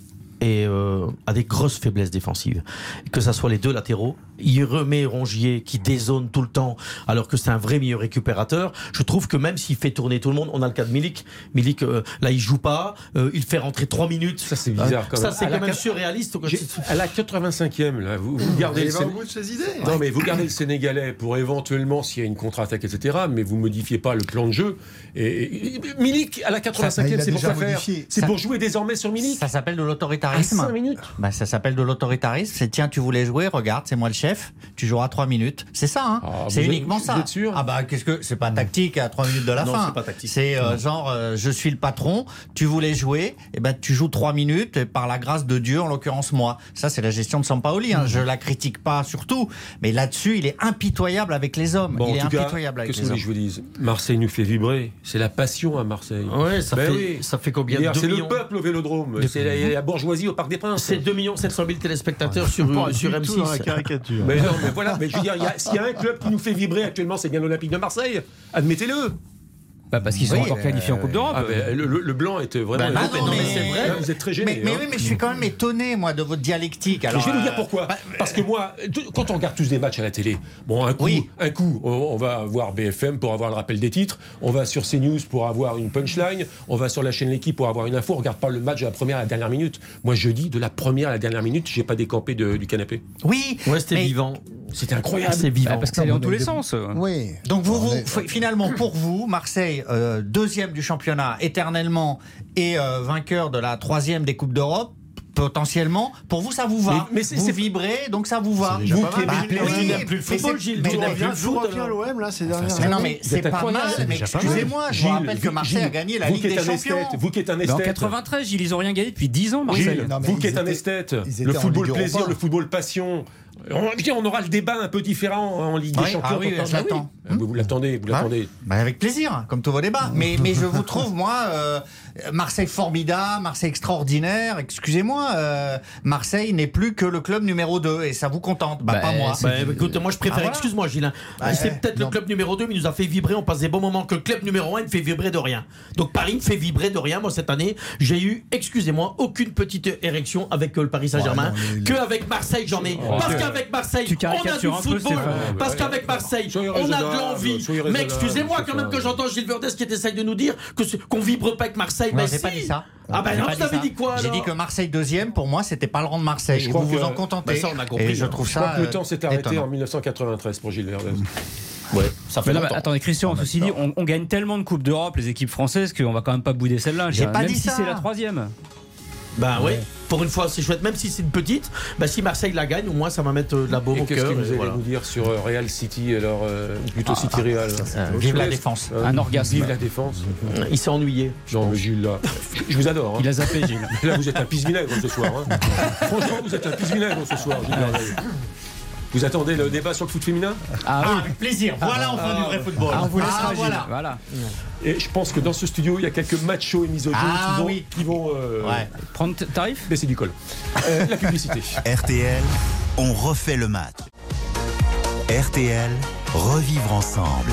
est, euh, a des grosses faiblesses défensives. Que ça soit les deux latéraux, il remet Rongier qui dézone tout le temps, alors que c'est un vrai milieu récupérateur. Je trouve que même s'il fait tourner tout le monde, on a le cas de Milik. Milik, euh, là, il joue pas, euh, il fait rentrer 3 minutes. Ça, c'est bizarre quand Ça, c'est quand même surréaliste. À la 85e, là, vous, vous gardez le va au Sén- bout de ses idées. Non, mais vous gardez le Sénégalais pour éventuellement s'il y a une contre-attaque, etc. Mais vous modifiez pas le plan de jeu. Et, et- Milik à la 85e, Ça, il a c'est pour faire. C'est pour jouer désormais sur Milik. Ça s'appelle de l'autoritarisme. 5 minutes. Bah, ça s'appelle de l'autoritarisme. C'est tiens, tu voulais jouer, regarde, c'est moi le chef. Tu joueras 3 minutes. C'est ça, hein Ah, C'est êtes- uniquement vous ça. êtes sûr Ah bah qu'est-ce que c'est pas tactique à 3 minutes de la Non, fin. c'est pas tactique. C'est euh, genre euh, je suis le patron, tu voulais jouer, et ben tu joues 3 minutes et par la grâce de Dieu en l'occurrence moi. Ça c'est la gestion de Sampaoli hein. Je la critique pas surtout, mais là-dessus, il est impitoyable avec les hommes. Bon, il est cas, impitoyable avec les hommes. que je vous dise? Marseille nous fait vibrer. C'est la passion à Marseille. Ouais, ça, Ben fait, oui. ça fait combien Deux C'est le millions peuple au Vélodrome. De- C'est la, la bourgeoisie au Parc des Princes. C'est 2 700 000 téléspectateurs sur, Pas sur du tout dans la M6. caricature. Mais non, mais voilà. Mais je veux dire, s'il y a un club qui nous fait vibrer actuellement, c'est bien l'Olympique de Marseille. Admettez-le. Bah, parce qu'ils sont Oui, encore qualifiés en Coupe d'Europe. Ah, le, blanc était vraiment. Ben non, Ah, non, mais- c'est vrai. Là, vous êtes très gêné. Mais, mais hein. oui, mais je suis quand même étonné moi de votre dialectique. Alors, je vais vous dire euh, pourquoi. Parce que moi, quand on regarde tous des matchs à la télé, bon, un coup, Oui. un coup, on, va voir BFM pour avoir le rappel des titres, on va sur CNews pour avoir une punchline, on va sur la chaîne L'équipe pour avoir une info. On regarde pas le match de la première à la dernière minute. Moi, je dis de la première à la dernière minute, j'ai pas décampé de- du canapé. Oui, Ouais, c'était mais- vivant. C'était incroyable. C'est vivant. Bah, parce que c'est dans tous les sens. Oui. Donc vous, finalement pour vous, Marseille euh, deuxième du championnat éternellement et euh, vainqueur de la troisième des coupes d'Europe, potentiellement. Pour vous, ça vous va. Mais- mais vous vibrez, donc ça vous va. Vous qui Bah, plus le mais football, Gilles. Vous plus de le foot, alors. l'OM là ces dernières années. non, mais c'est à pas mal. Mais excusez-moi, je vous rappelle que Marseille a gagné la Ligue des Champions. esthète, Vous qui êtes un Mais en esthète. 93, Gilles, ils ont rien gagné depuis 10 ans, Marseille. Vous qui êtes un esthète, le football plaisir, le football passion. On, aura le débat un peu différent en Ligue des Oui, Champions. ah oui, quand- je l'attends. Ah, Vous, vous l'attendez, vous Ouais. l'attendez. Bah, avec plaisir, comme tous vos débats. Mais, mais je vous trouve, moi, euh, Marseille formidable, Marseille extraordinaire. Excusez-moi, euh, Marseille n'est plus que le club numéro 2 et ça vous contente. Bah, Bah, pas moi. Bah, écoute, moi je préfère, Ah, voilà. excuse-moi Gilles, hein. Bah, c'est eh, peut-être le club numéro 2, mais il nous a fait vibrer, on passe des bons moments que le club numéro 1 ne fait vibrer de rien. Donc Paris ne fait vibrer de rien. Moi cette année, j'ai eu, excusez-moi, aucune petite érection avec euh, le Paris Saint-Germain, Ouais, non, mais- que avec Marseille j'en ai. Oh, parce. Qu'avec Marseille, Tu on a du football, parce qu'avec. Marseille, on a de l'envie. Mais excusez-moi quand même que j'entends Gilles Verdès qui essaye de nous dire qu'on vibre pas avec Marseille. Mais pas dit ça. Ah ben non, vous avez dit quoi J'ai dit que Marseille deuxième, pour moi, c'était pas le rang de Marseille. Je Et crois vous vous en contentez. Bah, ça, on a compris. Et je trouve Je crois ça. que le temps s'est arrêté étonnant. en 1993 pour Gilles Verdez. Ouais, ça fait là, longtemps. attendez, Christian, ceci dit, on, on gagne tellement de Coupes d'Europe, les équipes françaises, qu'on va quand même pas bouder celle-là. J'ai pas même dit si c'est la troisième. Bah ouais. Pour une fois, c'est chouette. Même si c'est une petite, bah si Marseille la gagne, au moins ça va mettre euh, de la Et au qu'est-ce cœur. que vous allez voilà. nous dire sur euh, Real City, alors, euh, ou plutôt City Real Euh, vive la défense. Euh, Un orgasme. Vive la défense. Il s'est ennuyé. Jean le Gilles, là. Je vous adore. hein. Il a zappé, Gilles. Là, vous êtes un pisse-vinaigre ce soir. hein. Franchement, vous êtes un pisse-vinaigre ce soir, Gilles. Vous attendez le débat sur le foot féminin Ah Ah, oui. avec plaisir. Voilà enfin du vrai football. Ah, on vous laissera, Ah, voilà. Voilà. Et je pense que dans ce studio, il y a quelques machos et misogynes Ah, qui vont, oui. qui vont euh, Ouais. Prendre tarif? baisser du col. Euh, la publicité. RTL, on refait le match. RTL, revivre ensemble.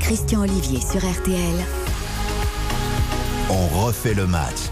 Christian Olivier sur RTL. On refait le match.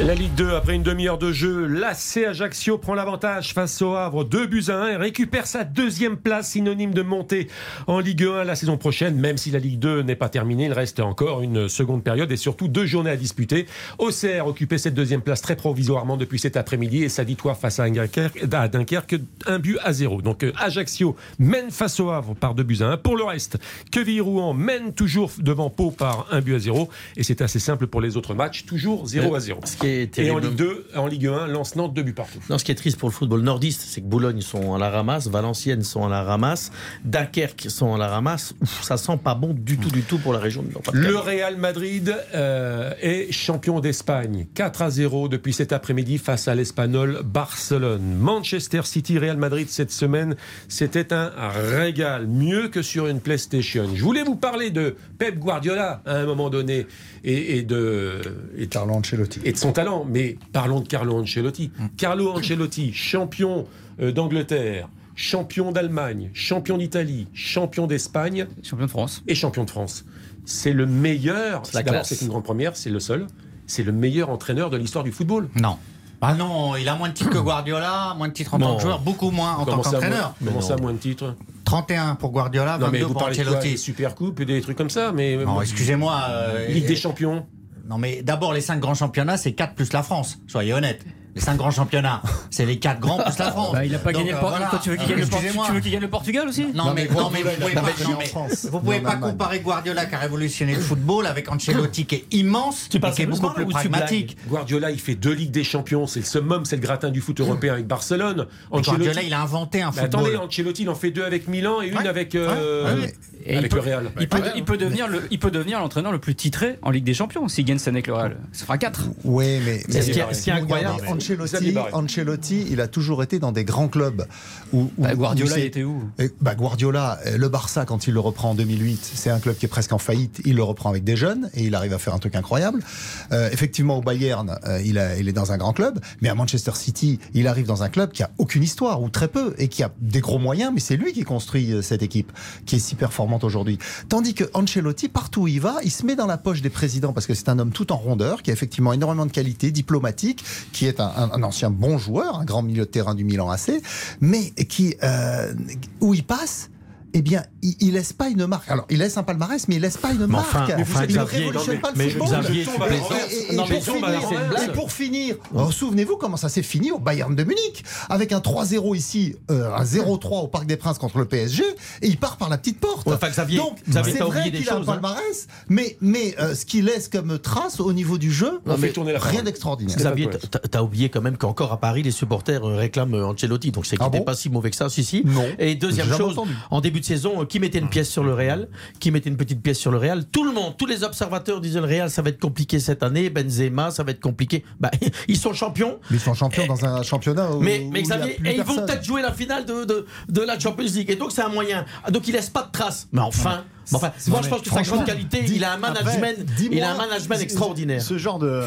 La Ligue 2, après une demi-heure de jeu, l'AC Ajaccio prend l'avantage face au Havre, 2 buts à 1 et récupère sa deuxième place, synonyme de montée en Ligue 1 la saison prochaine. Même si la Ligue 2 n'est pas terminée, il reste encore une seconde période et surtout deux journées à disputer. Auxerre occupait cette deuxième place très provisoirement depuis cet après-midi et sa victoire face à Dunkerque, un but à zéro. Donc euh, Ajaccio mène face au Havre par deux buts à 1. Pour le reste, Quevilly-Rouen mène toujours devant Pau par un but à zéro et c'est assez simple pour les autres matchs, toujours 0 à 0. Ce qui est Et en. Ligue 2, en Ligue 1, lance Nantes deux buts partout. Non, ce qui est triste pour le football nordiste, c'est que Boulogne sont à la ramasse, Valenciennes sont à la ramasse, Dunkerque sont à la ramasse. Ouf, ça sent pas bon du tout, du tout pour la région de. Le Real Madrid euh, est champion d'Espagne. 4 à 0 depuis cet après-midi face à l'Espagnol Barcelone. Manchester City, Real Madrid cette semaine, c'était un régal. Mieux que sur une PlayStation. Je voulais vous parler de Pep Guardiola à un moment donné et, et de, et de Carlo Ancelotti. et de son talent. Mais parlons de Carlo Ancelotti. Carlo Ancelotti, champion euh, d'Angleterre, champion d'Allemagne, champion d'Italie, champion d'Espagne Champion de France. et champion de France. C'est le meilleur. D'abord, c'est une grande première, c'est le seul. C'est le meilleur entraîneur de l'histoire du football. Non. Ah non, il a moins de titres que Guardiola, moins de titres en Non. tant que joueur, beaucoup moins en tant Comment qu'entraîneur. moins- Comment ça, moins de titres? 31 pour Guardiola, Non, mais 22 vous pour parlez de quoi? Ancelotti. Des super coupes et des trucs comme ça, mais Non, excusez-moi. euh, Ligue des champions. Non, mais d'abord, les 5 grands championnats, c'est 4 plus la France. Soyez honnête. Les 5 grands championnats, c'est les 4 grands plus la France. Bah, il a pas Donc, gagné le euh, Portugal. voilà. tu veux qu'il gagne, le gagne Portugal aussi Non, Non, mais, mais non, mais vous pouvez pas, non, en mais France, vous pouvez pas comparer Guardiola qui a révolutionné le football avec Ancelotti qui est immense Tu et qui est beaucoup plus pragmatique. Guardiola, il fait deux Ligues des Champions. C'est le summum, c'est le gratin du foot européen avec Barcelone. Guardiola, il a inventé un football. attendez, Ancelotti, il en fait deux avec Milan et une Ouais. avec, euh, Ouais, ouais. Et avec il le Real. Il peut, il peut devenir le, il peut devenir l'entraîneur le plus titré en Ligue des Champions s'il gagne cette année avec le Real. Ça fera 4. Oui, mais, mais ce qui est- incroyable, Ancelotti. Ancelotti, il a toujours été dans des grands clubs. Où, où- Bah, Guardiola, il était où? Et, bah, Guardiola, euh, le Barça, quand il le reprend en 2008, c'est un club qui est presque en faillite. Il le reprend avec des jeunes et il arrive à faire un truc incroyable. Euh, effectivement, au Bayern, euh, il, a- il est dans un grand club, mais à Manchester City, il arrive dans un club qui a aucune histoire ou très peu et qui a des gros moyens, mais c'est lui qui construit cette équipe qui est si performante aujourd'hui. Tandis que Ancelotti, partout où il va, il se met dans la poche des présidents parce que c'est un homme tout en rondeur qui a effectivement énormément de qualité diplomatique, qui est un, un- ancien bon joueur, un grand milieu de terrain du Milan AC, mais qui euh, où il passe eh bien, il, il laisse pas une marque. Alors, il laisse un palmarès, mais il laisse pas une Mais marque. enfin, enfin, il ne révolutionne pas le football. Et- pour finir- oh, souvenez-vous comment ça s'est fini au Bayern de Munich, avec un 3-0 ici, euh, un 0-3 au Parc des Princes contre le PSG, et il part par la petite porte. Ouais, enfin, Xavier, Donc, Xavier, c'est vrai qu'il a un choses, hein. palmarès, mais, mais euh, ce qu'il laisse comme trace au niveau du jeu, Non, mais- rien d'extraordinaire. Xavier, t'as- oublié quand même qu'encore à Paris, les supporters euh, réclament Ancelotti. Donc c'est qu'il Ah n'était bon pas si mauvais que ça, si, si. Non. Et deuxième chose, en début de saison, euh, qui mettait une pièce sur le Real Qui mettait une petite pièce sur le Real Tout le monde, tous les observateurs disaient le Real, ça va être compliqué cette année. Benzema, ça va être compliqué. Bah, ils sont champions. Ils sont champions dans un championnat où, Mais, mais Xavier, et ils vont peut-être jouer la finale de, de, de la Champions League. Et donc c'est un moyen. Ah, Donc il laisse pas de traces. Mais enfin, enfin, moi je pense que sa grande qualité, dis- il a un management, après, il a un management extraordinaire. Ce genre de,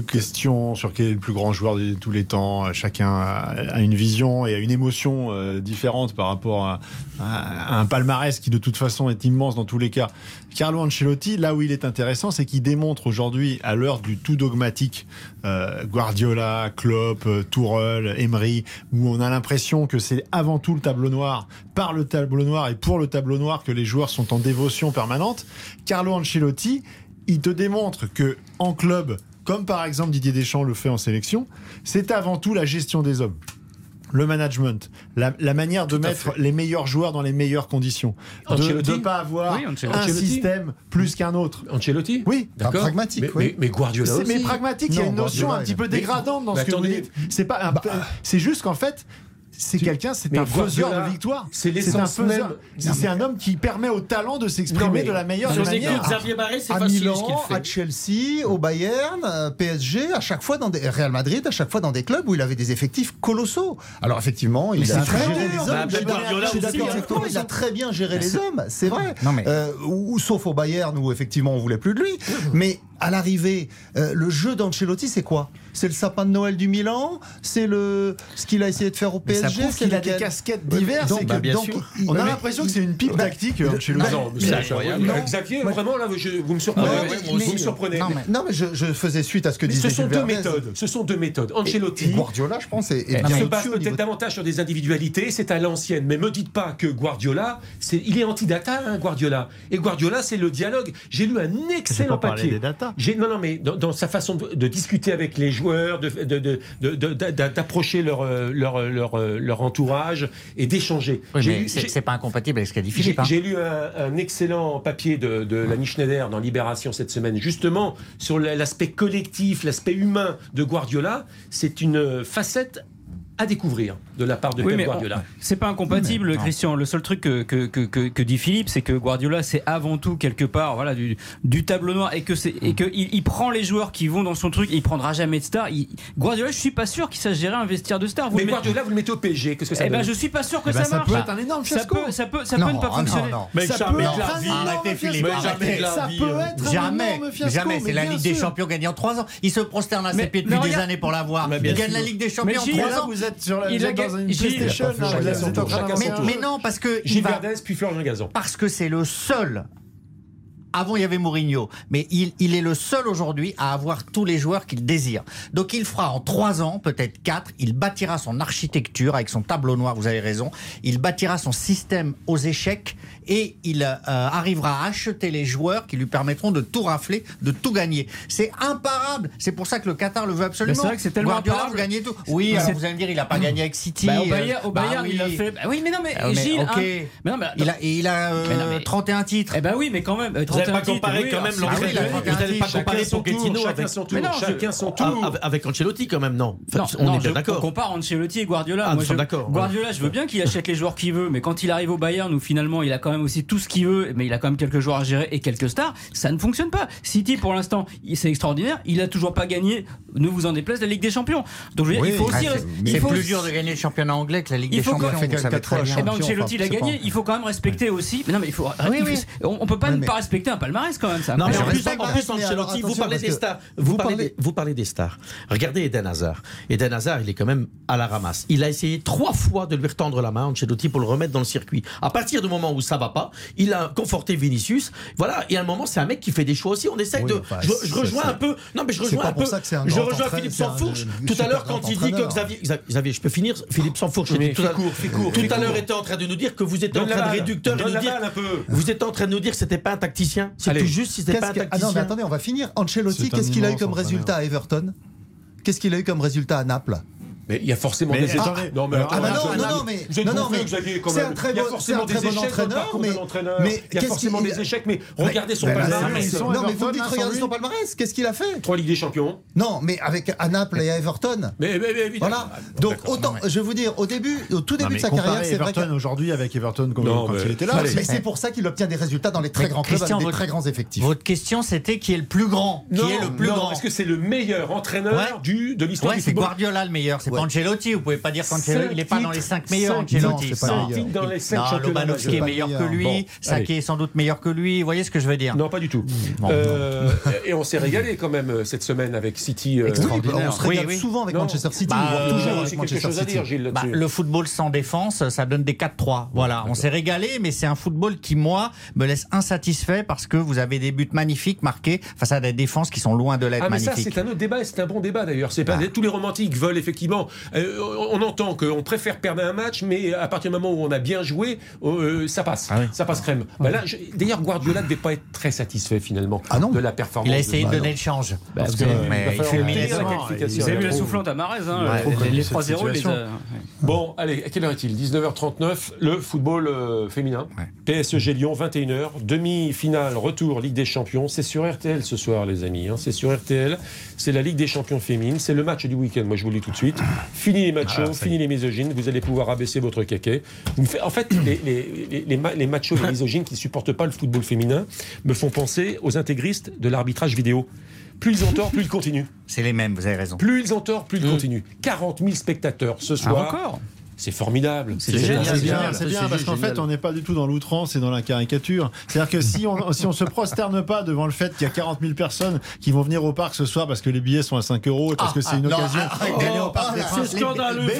questions sur quel est le plus grand joueur de tous les temps, euh, chacun a une vision et a une émotion euh, différente par rapport à, à- à un palmarès qui de toute façon est immense dans tous les cas. Carlo Ancelotti, là où il est intéressant, c'est qu'il démontre aujourd'hui, à l'heure du tout dogmatique, euh, Guardiola, Klopp, Tourelle, Emery, où on a l'impression que c'est avant tout le tableau noir, par le tableau noir et pour le tableau noir que les joueurs sont en dévotion permanente. Carlo Ancelotti, il te démontre que en club, comme par exemple Didier Deschamps le fait en sélection, c'est avant tout la gestion des hommes. Le management, la, la manière de mettre fait. les meilleurs joueurs dans les meilleures conditions, de ne pas avoir Oui, un système plus qu'un autre. Ancelotti Oui, D'accord. pragmatique, mais, oui. mais, mais Guardiola c'est- aussi. mais pragmatique, il y a une notion Guardiola, un petit peu mais- dégradante dans mais ce que vous attendez. dites. C'est pas un- c'est juste qu'en fait, c'est quelqu'un, c'est un faiseur de victoire. c'est un l'essence même. C'est un homme qui permet au talent de s'exprimer de la meilleure coups de Xavier Barré, c'est à facile Milan, ce qu'il fait. à Chelsea, au Bayern, euh, PSG, à chaque fois dans des Real Madrid, à chaque fois dans des clubs où il avait des effectifs colossaux. Alors effectivement, il a très bah, hommes. bah, Je suis d'accord- Guardiola je suis aussi, d'accord hein. avec toi, il a très bien géré les hommes, c'est vrai. Non, mais- Euh, sauf au Bayern où effectivement on voulait plus de lui. Mais à l'arrivée, euh, le jeu d'Ancelotti, c'est quoi? C'est le sapin de Noël du Milan? C'est le ce qu'il a essayé de faire au Mais ça PSG prouve c'est qu'il a des casquettes diverses. Donc, bah, bien donc, sûr. on a Mais- l'impression que c'est une pipe Bah, tactique. mais- Ancelotti. Non, mais c'est incroyable. non. Xavier, vraiment, là, je- vous me surprenez. Ah ouais, ouais, moi vous aussi. me surprenez. Non, mais, non, mais je, je faisais suite à ce que Mais disait ce sont Gilles deux méthodes. Ce sont deux méthodes. Ancelotti. et Guardiola, je pense, est, est bien se base peut-être davantage sur des individualités, c'est à l'ancienne. Mais me dites pas que Guardiola, c'est, il est anti-data, hein, Guardiola. Et Guardiola, c'est le dialogue. J'ai lu un excellent papier. des data. J'ai, non, non, mais dans, dans sa façon de, de discuter avec les joueurs, de, de- d'approcher leur, euh, leur, leur, euh, leur entourage et d'échanger. Oui, mais c'est pas incompatible avec ce qu'a dit j'ai Philippe. hein. j'ai lu un, un excellent papier de, de Lanny Schneider dans Libération cette semaine, justement sur la- l'aspect collectif, l'aspect humain de Guardiola. C'est une facette à découvrir de la part de Oui, Pep mais Guardiola. c'est pas incompatible, Christian. Le seul truc que, que, que, dit Philippe, c'est que Guardiola, c'est avant tout quelque part, voilà, du, du tableau noir et que c'est et que il, il prend les joueurs qui vont dans son truc. Et il prendra jamais de stars. Il- Guardiola, je suis pas sûr qu'il sache gérer un vestiaire de stars. Vous Mais Guardiola, vous le mettez au PSG, qu'est-ce que ça eh ben, je suis pas sûr que Eh ben, ça ça marche. peut être un énorme ça peut, ça peut, ça Non, peut ne pas non, fonctionner. non. Mais Ça peut être un énorme. Philippe, Ça peut être un Jamais, jamais. C'est la Ligue des. Champions gagnée en 3 ans. Il se prosterne à ses pieds depuis des années pour l'avoir. Il gagne la Ligue des Champions en Gilles, 3 Là, ans. vous êtes sur la, Dans une Gilles, PlayStation. là, vous êtes en train tour. Mais non, parce que il Gilles va- Verdez, puis Florian Gazan. parce que c'est le seul. Avant, il y avait Mourinho, mais il, il est le seul aujourd'hui à avoir tous les joueurs qu'il désire. Donc, il fera en trois ans, peut-être quatre, il bâtira son architecture avec son tableau noir, vous avez raison. Il bâtira son système aux échecs et il euh, arrivera à acheter les joueurs qui lui permettront de tout rafler, de tout gagner. C'est imparable. C'est pour ça que le Qatar le veut absolument. C'est vrai que c'est tellement Guardiola, imparable. vous gagnez tout. Oui, alors vous allez me dire, il n'a pas gagné avec City. Bah, au euh, Bayern, au bah Bayern, il a fait. Bah oui, mais non, mais, Ah, mais Gilles. ok. hein. Mais non, mais Il a, et il a euh, Mais non, mais- 31 titres. Eh ben oui, mais quand même. euh, Vous n'allez 31 pas comparer oui, quand même Ah oui, il a l'entraîneur. 31 Vous n'allez pas titres, comparer son tour, Pochettino avec son tour, Mais non, je- chacun son Ah, tour. avec- avec Ancelotti quand même, non. On est bien d'accord. On compare Ancelotti et Guardiola. Ah. Guardiola, je veux bien qu'il achète les joueurs qu'il veut, mais quand il arrive au Bayern, où finalement il a quand même aussi tout ce qu'il veut, mais il a quand même quelques joueurs à gérer et quelques stars, ça ne fonctionne pas. City, pour l'instant, il- c'est extraordinaire. Il a toujours pas gagné, ne vous en déplaise, la Ligue des Champions. Donc je veux dire, il faut Ah, aussi. c'est- il C'est faut plus dur de gagner le championnat anglais que la Ligue il des faut Champions. quand- vous savez très bien. Eh ben, champion, Ancelotti enfin, l'a gagné. pas- Il faut quand même respecter aussi. Mais non, mais il faut. il oui. faut- on, on peut pas ne mais- pas respecter un palmarès quand même, ça. Non, mais en plus, en Ancelotti, vous parlez des stars. vous Vous parlez, parlez- des, vous parlez des stars. Regardez Eden Hazard. Eden Hazard, il est quand même à la ramasse. Il a essayé trois fois de lui retendre la main, Ancelotti, pour le remettre dans le circuit. À partir du moment où ça va pas, il a conforté Vinicius. Voilà. Et à un moment, c'est un mec qui fait des choix aussi. On essaie Oui, de. enfin, je, rejoins un peu. Non, mais je rejoins un peu. ça que c'est un je rejoins Philippe un Tout à l'heure, quand il dit que. Xavier. Xavier, je peux finir Philippe était tout fais à- court, fais court, Tout fais à l'heure était en train de nous dire que vous êtes en train de réducteur. Vous êtes en train de nous dire que c'était pas un tacticien. C'est tout juste si c'était pas un Ah non, tacticien. mais attendez, on va finir. Ancelotti, qu'est-ce qu'il a eu comme résultat à Everton? Qu'est-ce qu'il a eu comme résultat à Naples? Mais il y a forcément Mais des échecs. attendez, non, mais Ah bah non, non, non, mais vous êtes non, mais Xavier, quand c'est même. un très Il y a bon- forcément c'est un des très bon échecs dans le entraîneur, parcours mais- de l'entraîneur. mais Il y a qu'est-ce forcément des échecs, mais regardez son là, palmarès. Non, mais vous dites regardez son palmarès. Qu'est-ce qu'il a fait Trois Ligues des Champions. Non, mais avec à Naples et à Everton. Mais, mais, mais évidemment. Voilà. Ah, Donc autant, je vais vous dire, au début, au tout début de sa carrière, c'est vrai. Everton aujourd'hui avec Everton quand mais- il était là. Mais c'est pour ça qu'il obtient des résultats dans les très Mais grands clubs des votre- très grands effectifs. Votre question, c'était qui est le plus grand? Qui Non, est le plus non, grand? Est-ce que c'est le meilleur entraîneur de l'histoire du c'est football Guardiola le meilleur, c'est Ancelotti. Vous pouvez pas dire qu'Ancelotti, il est pas dans les 5 meilleurs, Ancelotti. dans les Non, Lobanovski est meilleur que Bon, lui, Saki est sans doute meilleur que lui. Vous voyez ce que je veux dire Non, pas du tout. Bon, Euh, et on s'est régalé quand même euh, cette semaine avec City. euh, Oui, Extraordinaire. on se régale Oui, oui. souvent avec Non. Manchester City. Bah, euh, toujours avec Manchester chose à City. dire, Gilles, Bah, le football sans défense, ça donne des 4-3. Voilà, on s'est régalé, mais c'est un football qui, moi, me laisse insatisfait parce que vous avez des buts magnifiques marqués face à des défenses qui sont loin de l'être Ah mais ça magnifiques. c'est un autre débat, et c'est un bon débat d'ailleurs. C'est pas Ah. tous les romantiques veulent effectivement. Euh, on entend qu'on préfère perdre un match, mais à partir du moment où on a bien joué, euh, ça passe, Ah oui. ça passe crème. Bah d'ailleurs Guardiola ne devait pas être très satisfait finalement Ah non. de la performance. Il a essayé de donner le change. Parce que- que, mais il fait la qualification. Vous avez vu la soufflante à Marez, hein, Ouais, les- les, connu les cette 3-0, il les. Bon, allez, à quelle heure est-il? 19h39, le football euh, féminin. PSG Lyon, 21h, demi-finale, retour Ligue des Champions. C'est sur RTL ce soir, les amis. hein. C'est sur RTL. C'est la Ligue des Champions féminine. C'est le match du week-end, moi je vous le dis tout de suite. Fini les machos, fini les misogynes. Vous allez pouvoir abaisser votre. Vous faites- En fait, les, les, les, les ma- les machos et les misogynes qui ne supportent pas le football féminin me font penser aux intégristes de l'arbitrage vidéo. Plus ils ont tort, plus ils continuent. C'est les mêmes, vous avez raison. Plus ils ont tort, plus ils continuent. 40 000 spectateurs ce soir. record C'est formidable. C'est génial. C'est bien, génial. c'est bien, parce qu'en fait, on n'est pas du tout dans l'outrance et dans la caricature. C'est-à-dire que si on, si on se prosterne pas devant le fait qu'il y a 40 000 personnes qui vont venir au parc ce soir parce que les billets sont à 5 euros et parce que c'est une non, occasion. arrête d'aller au Parc des Princes. c'est scandaleux.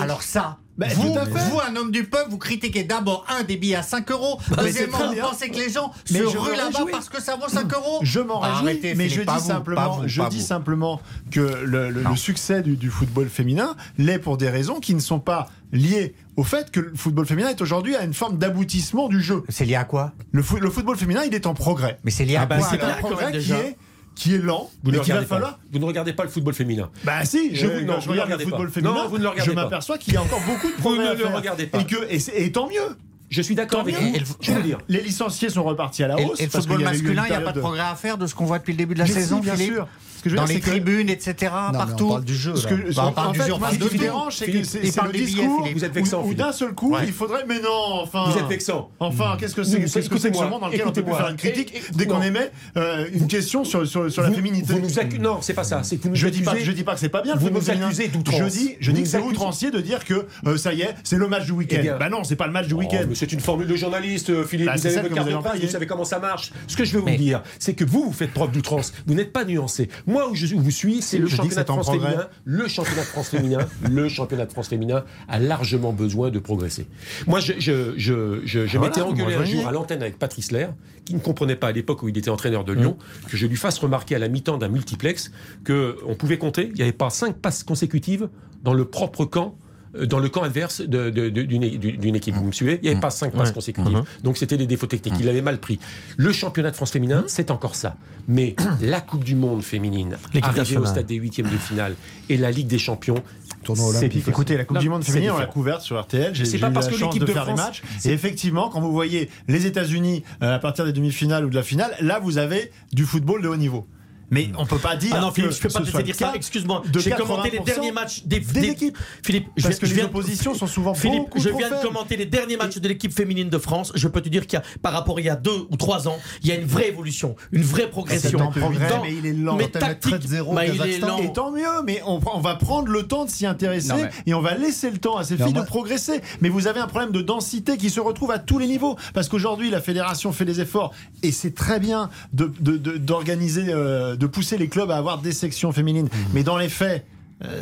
Alors ça, Ben, vous, tout à fait. vous, un homme du peuple, vous critiquez d'abord un des billets à 5 euros. mais Deuxièmement, c'est très vous pensez que les gens Mais se ruent là-bas parce que ça vaut 5 euros Je m'en réjouis, Arrêtez, mais je dis vous, simplement, vous, je dis simplement que le, le- Non. le succès du, du football féminin l'est pour des raisons qui ne sont pas liées au fait que le football féminin est aujourd'hui à une forme d'aboutissement du jeu. C'est lié à quoi? Le, fo- le football féminin, il est en progrès. Mais c'est lié à Ah bah, quoi c'est un progrès qui est, qui est lent, Vous ne, mais qu'il va regardez pas. falloir. vous ne regardez pas le football féminin. Bah si, Je je, vous- non, vous je regarde le football pas. féminin, Non, vous ne le regardez je pas. m'aperçois qu'il y a encore beaucoup de Vous progrès ne à le faire. regardez pas. Et, que, et, tant mieux. Je suis d'accord Tant avec mieux. vous. Je vais vous dire. Les licenciés sont repartis à la hausse. et le football masculin, il n'y a pas de progrès à faire de ce qu'on voit depuis le début de la Mais si, saison, bien Philippe sûr. Ce que je veux Dans dire, les que- tribunes, etc., Non, partout. on parle du jeu. Ce que, Bah, on en parle du fait, jeu, on parle de tout. dérange, c'est que c'est le discours. Vous êtes vexant, où, d'un seul coup, Ouais. il faudrait. Mais non, enfin. Vous êtes vexant. Enfin, qu'est-ce que c'est Vous- qu'est-ce que c'est que ce monde dans lequel on peut faire une critique dès qu'on émet euh, une question sur, la féminité accu- Non, c'est pas ça. Je dis pas, je dis pas que c'est pas bien. Vous nous accusez d'outrance. Je dis, je Vous dis que c'est outrancier de dire que euh, ça y est, c'est le match du week-end. Eh bien- bah non, c'est pas le match du Oh, week-end. c'est une formule de journaliste, euh, Philippe. Bah, vous savez comment ça marche. Ce que je veux vous dire, c'est que vous, vous faites preuve d'outrance. Vous n'êtes pas nuancé. Moi, où je vous suis, c'est le championnat de France féminin. Le championnat de France féminin, le championnat de France féminin a largement besoin de progresser. Moi, je, je, je, je, je Voilà, m'étais engueulé un jour à l'antenne avec Patrice Lair, qui ne comprenait pas à l'époque où il était entraîneur de Lyon, que je lui fasse remarquer à la mi-temps d'un multiplex que on pouvait compter. Il n'y avait pas cinq passes consécutives dans le propre camp. Euh, Dans le camp adverse de- de- de- d'une équipe, vous me suivez? Il n'y avait pas cinq passes Ouais. consécutives. Mhm. Donc c'était des défauts techniques. Il avait mal pris. Le championnat de France féminin, c'est encore ça. Mais la Coupe du Monde féminine, L'équipe arrivée au stade des huitièmes de finale, et la Ligue des champions, olympique. Écoutez, la Coupe Non, du Monde féminine, on l'a couverte sur RTL. J'ai C'est j'ai pas eu parce la que chance l'équipe de de faire des France- matchs. c'est- Et effectivement, quand vous voyez les États-Unis euh, à partir des demi-finales ou de la finale, là, vous avez du football de haut niveau. Mais on peut pas dire. Ah non, Philippe, que je peux pas te dire ça. Excuse-moi, de j'ai commenté les 80% derniers matchs des, des équipes. Philippe, je, Parce que je les viens, oppositions sont souvent Philippe, je trop viens de commenter les derniers matchs de l'équipe féminine de France. Je peux te dire qu'il y a, par rapport à il y a deux ou trois ans, il y a une vraie évolution, une vraie progression. C'est en progrès, Dans- mais il est lent. Mais tactique, 13-0 bah, il est lent. Et tant mieux, mais on, on va prendre le temps de s'y intéresser Non, et on va laisser le temps à ces Non, filles moi- de progresser. Mais vous avez un problème de densité qui se retrouve à tous les niveaux. Parce qu'aujourd'hui, la fédération fait des efforts et c'est très bien de- de- de- pousser les clubs à avoir des sections féminines. Mais dans les faits,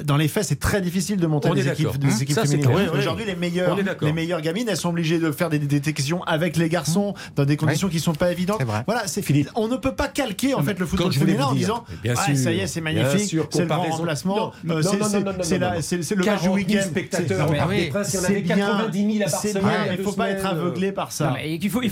dans les faits, c'est très difficile de monter des équipes, des Hein équipes Ça, c'est féminines. clair. Oui, oui. Aujourd'hui, les meilleures, les gamines, elles sont obligées de faire des détections avec les garçons dans des conditions qui sont pas évidentes. C'est vrai. Voilà, c'est Philippe. On ne peut pas calquer en fait le football féminin en disant bien Ah, sûr, ça y est, c'est bien magnifique, sûr, c'est le grand remplacement, euh, c'est- le match du 40 000 week-end. spectateurs il y en c'est avait bien, 90 000 à C'est Barcelone bien, il faut pas être aveuglé par ça. Il faut, pas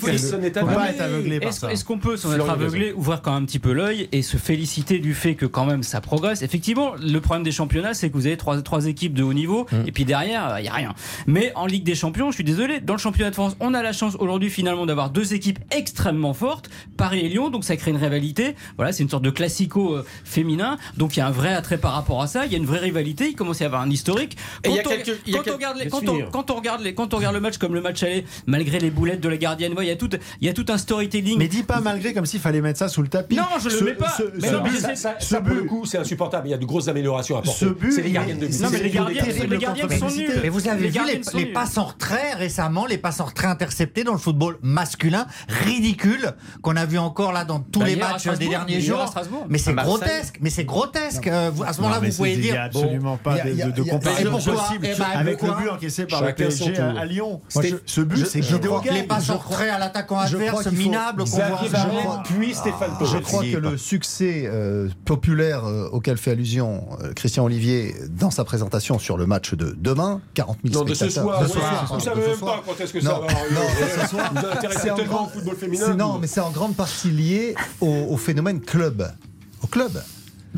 être aveuglé par ça. est-ce qu'on peut, sans être aveuglé, ouvrir quand même un petit peu l'œil et se féliciter du fait que quand même ça progresse Effectivement, le problème des championnats, c'est que vous avez trois, trois équipes de haut niveau et puis derrière, il n'y a rien. Mais en Ligue des Champions, je suis désolé, dans le championnat de France, on a la chance aujourd'hui finalement d'avoir deux équipes extrêmement fortes, Paris et Lyon, donc ça crée une rivalité. Voilà, c'est une sorte de classico euh, féminin, donc il y a un vrai attrait par rapport à ça, il y a une vraie rivalité, il commence à y avoir un historique. Quand on- regarde les- quand on- finir. quand on regarde les- quand on regarde le match comme le match aller, malgré les boulettes de la gardienne, il y a tout, il y a tout un storytelling. Mais dis pas malgré comme s'il fallait mettre ça sous le tapis. Non, je le Ce- mets pas. ce- Mais ce non, Ça, ça, ce ça, pour le coup, c'est insupportable. Il y a de grosses améliorations à apporter. But, c'est les il gardiennes de but. Non, mais les gardiens, les gardiens sont nuls. Mais vous avez vu gardiens les, passes en retrait récemment, les passes en retrait interceptées dans le football masculin, ridicule, qu'on a vu encore là dans tous Bah, les matchs des derniers jours. Mais c'est grotesque, mais c'est grotesque. Euh, à ce moment-là, vous pouvez c'est- il y dire. a absolument pas de, comparaison possible Eh ben, avec le but encaissé par le PSG à, Lyon. Ce- but, c'est les passes en retrait à l'attaquant adverse, minables, qu'on voit. Puis Stéphane. Je crois que le succès euh, populaire euh, auquel fait allusion Christian Olivier dans sa présentation sur le match de demain, 40 000 Non, de ce spectateurs. soir. De ce soir, Vous pardon, savez même soir. pas quand est-ce que Non, ça va arriver. non, ce soir. Vous tellement au football féminin. Non, mais c'est en grande partie lié au, au phénomène club. Au club.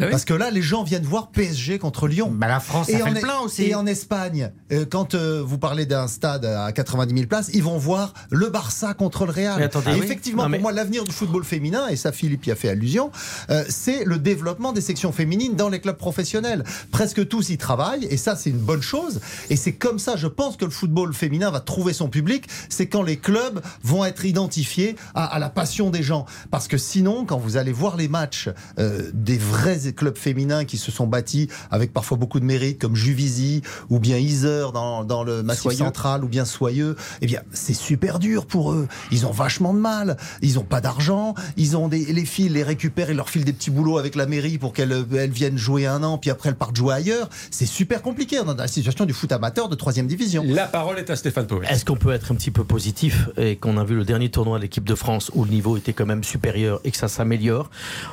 Bah oui. Parce que là, les gens viennent voir PSG contre Lyon. Bah, la France, ça et fait en, le plein aussi. Et en Espagne, euh, quand euh, vous parlez d'un stade à 90 000 places, ils vont voir le Barça contre le Real. Attendez, Et oui. effectivement, Non, mais- pour moi, l'avenir du football féminin, et ça, Philippe y a fait allusion, euh, c'est le développement des sections féminines dans les clubs professionnels. Presque tous y travaillent, et ça, c'est une bonne chose. Et c'est comme ça, je pense, que le football féminin va trouver son public. C'est quand les clubs vont être identifiés à, à la passion des gens. Parce que sinon, quand vous allez voir les matchs euh, des vrais clubs féminins qui se sont bâtis avec parfois beaucoup de mérite, comme Juvisy ou bien Iser dans, dans le Massif Soyeux. central ou bien Soyeux, eh bien, c'est super dur pour eux. Ils ont vachement de mal. Ils ont pas d'argent. Ils ont des, les filles les récupèrent et leur filent des petits boulots avec la mairie pour qu'elles elles viennent jouer un an, puis après elles partent jouer ailleurs. C'est super compliqué. Est dans la situation du foot amateur de troisième division. La parole est à Stéphane Pau. Est-ce qu'on peut être un petit peu positif et qu'on a vu le dernier tournoi de l'équipe de France où le niveau était quand même supérieur et que ça s'améliore?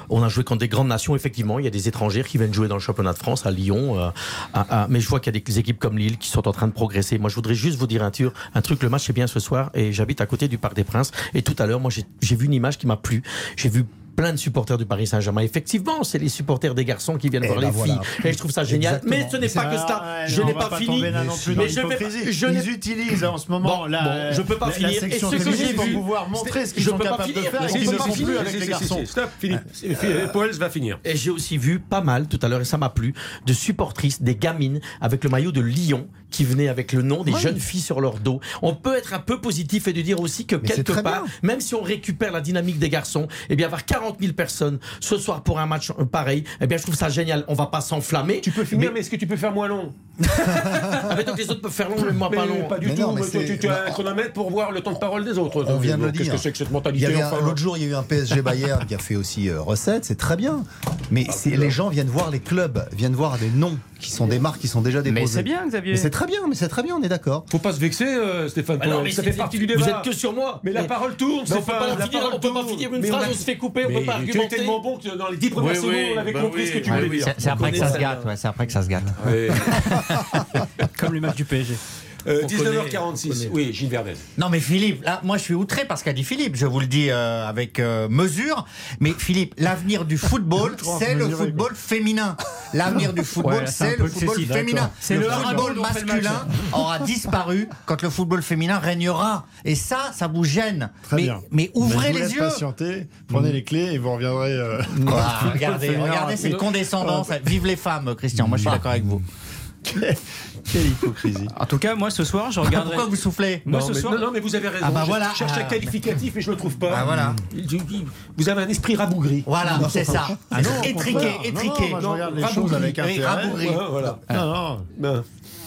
On a joué contre des grandes nations, effectivement. Il y a des étrangers qui viennent jouer dans le championnat de France, à Lyon. euh, mais je vois qu'il y a des équipes comme Lille qui sont en train de progresser. Moi, je voudrais juste vous dire un, tur- un truc. Le match est bien ce soir et j'habite à côté du Parc des Princes. Et tout à l'heure, moi, j'ai vu une image qui m'a plu. J'ai vu plein de supporters du Paris Saint-Germain. Effectivement, c'est les supporters des garçons qui viennent Et voir ben les voilà. filles. Et je trouve ça génial. Exactement. Mais ce n'est pas que Ah, ça. ouais, je n'ai va pas fini. là Mais je vais pas- je Ils n'ai- utilisent en ce moment Bon, la, bon, je peux pas la- finir. la Et ce que j'ai pour vu- pouvoir montrer ce qu'ils je sont peux pas capables de finir. faire et ne si, plus avec les garçons. Stop, Philippe. Philippe Poels va finir. Et j'ai aussi vu pas mal tout à l'heure, et ça m'a plu, de supportrices, des gamines avec le maillot de Lyon qui venaient avec le nom des Oui. jeunes filles sur leur dos. On peut être un peu positif et de dire aussi que quelque part, bien. même si on récupère la dynamique des garçons, eh bien avoir 40 000 personnes ce soir pour un match euh, pareil, eh bien je trouve ça génial. On va pas s'enflammer. Tu peux finir, mais est-ce que tu peux faire moins long Ah, mais donc les autres peuvent faire long, mais moi Mais pas long. Pas du Mais tout. non, mais tu, as un chronomètre pour voir le temps de parole des autres. On vient de le Qu'est-ce dire. que c'est que cette mentalité enfin L'autre jour, il y a eu un PSG Bayern qui a fait aussi euh, recette, c'est très bien. Mais Ah, les gens viennent voir les clubs, viennent voir des noms qui sont des marques qui sont déjà déposées. Mais c'est bien, Xavier. Mais c'est très bien, mais c'est très bien, on est d'accord. Faut pas se vexer, euh, Stéphane. Bah non, mais ça fait partie du Vous débat. êtes que sur moi. Mais la Mais- parole tourne, Mais on peut Stéphane, pas, la finir, parole on peut pas finir une Mais phrase, on a- on se fait couper, on Mais peut pas Tu es argumenter. tellement bon que dans les 10 premières Oui, secondes, oui, on avait bah compris oui, ce que tu voulais dire. C'est après que ça se gâte, ouais, c'est après que ça se gâte. Comme le match du PSG. Euh, On connaît, 19h46. Oui, Gilles Verdez. Non mais Philippe, là, moi je suis outré parce qu'a dit Philippe, je vous le dis euh, avec euh, mesure, mais Philippe, l'avenir du football, c'est le football féminin. L'avenir du football, Ouais, c'est le football excessif, féminin. le football masculin aura disparu quand le football féminin régnera. Et ça, ça vous gêne. Très mais, bien. mais ouvrez vous les yeux. patienter, prenez les clés et vous reviendrez. euh, Ah, football regardez, regardez cette condescendance. Vive les femmes, Christian. Moi, je suis d'accord avec vous. Quelle hypocrisie. En tout cas, moi ce soir, je regarderai. Pourquoi vous soufflez Moi non, ce mais, soir. non, non, mais vous avez raison. Ah bah Je voilà. cherche un Ah, qualificatif et je le trouve pas. Ah, voilà. Je- Vous avez un esprit rabougri. Voilà, c'est ça. Ah non, étriqué, étriqué. non, moi, je regarde les rabougri. choses avec Oui, intérêt. rabougri. Ouais, voilà. Non, non.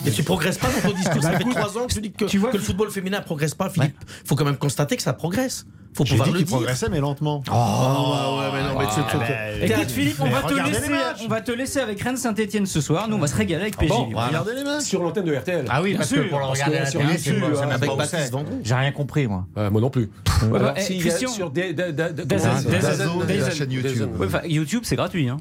Et tu progresses pas dans ton discours. Ça Bah, fait écoute, trois ans que tu dis que, tu vois- que le football féminin progresse pas, Philippe. faut quand même constater que ça progresse. Faut pouvoir dit le dire. progressait, mais lentement. Oh, ouais, mais non, mais tu- tu- ben, Écoute Philippe, on va, te laisser, on va te laisser avec Rennes Saint-Etienne ce soir. Nous, on va se régaler avec PJ. bon, voilà. Regardez les matchs. sur l'antenne de RTL. Ah oui, Bien parce sûr, que pour regarder la sur c'est euh, c'est c'est. J'ai rien compris, moi. Euh, moi non plus. bah, eh, Christian. sur ça la chaîne YouTube. Ouais, YouTube, c'est gratuit. Hein.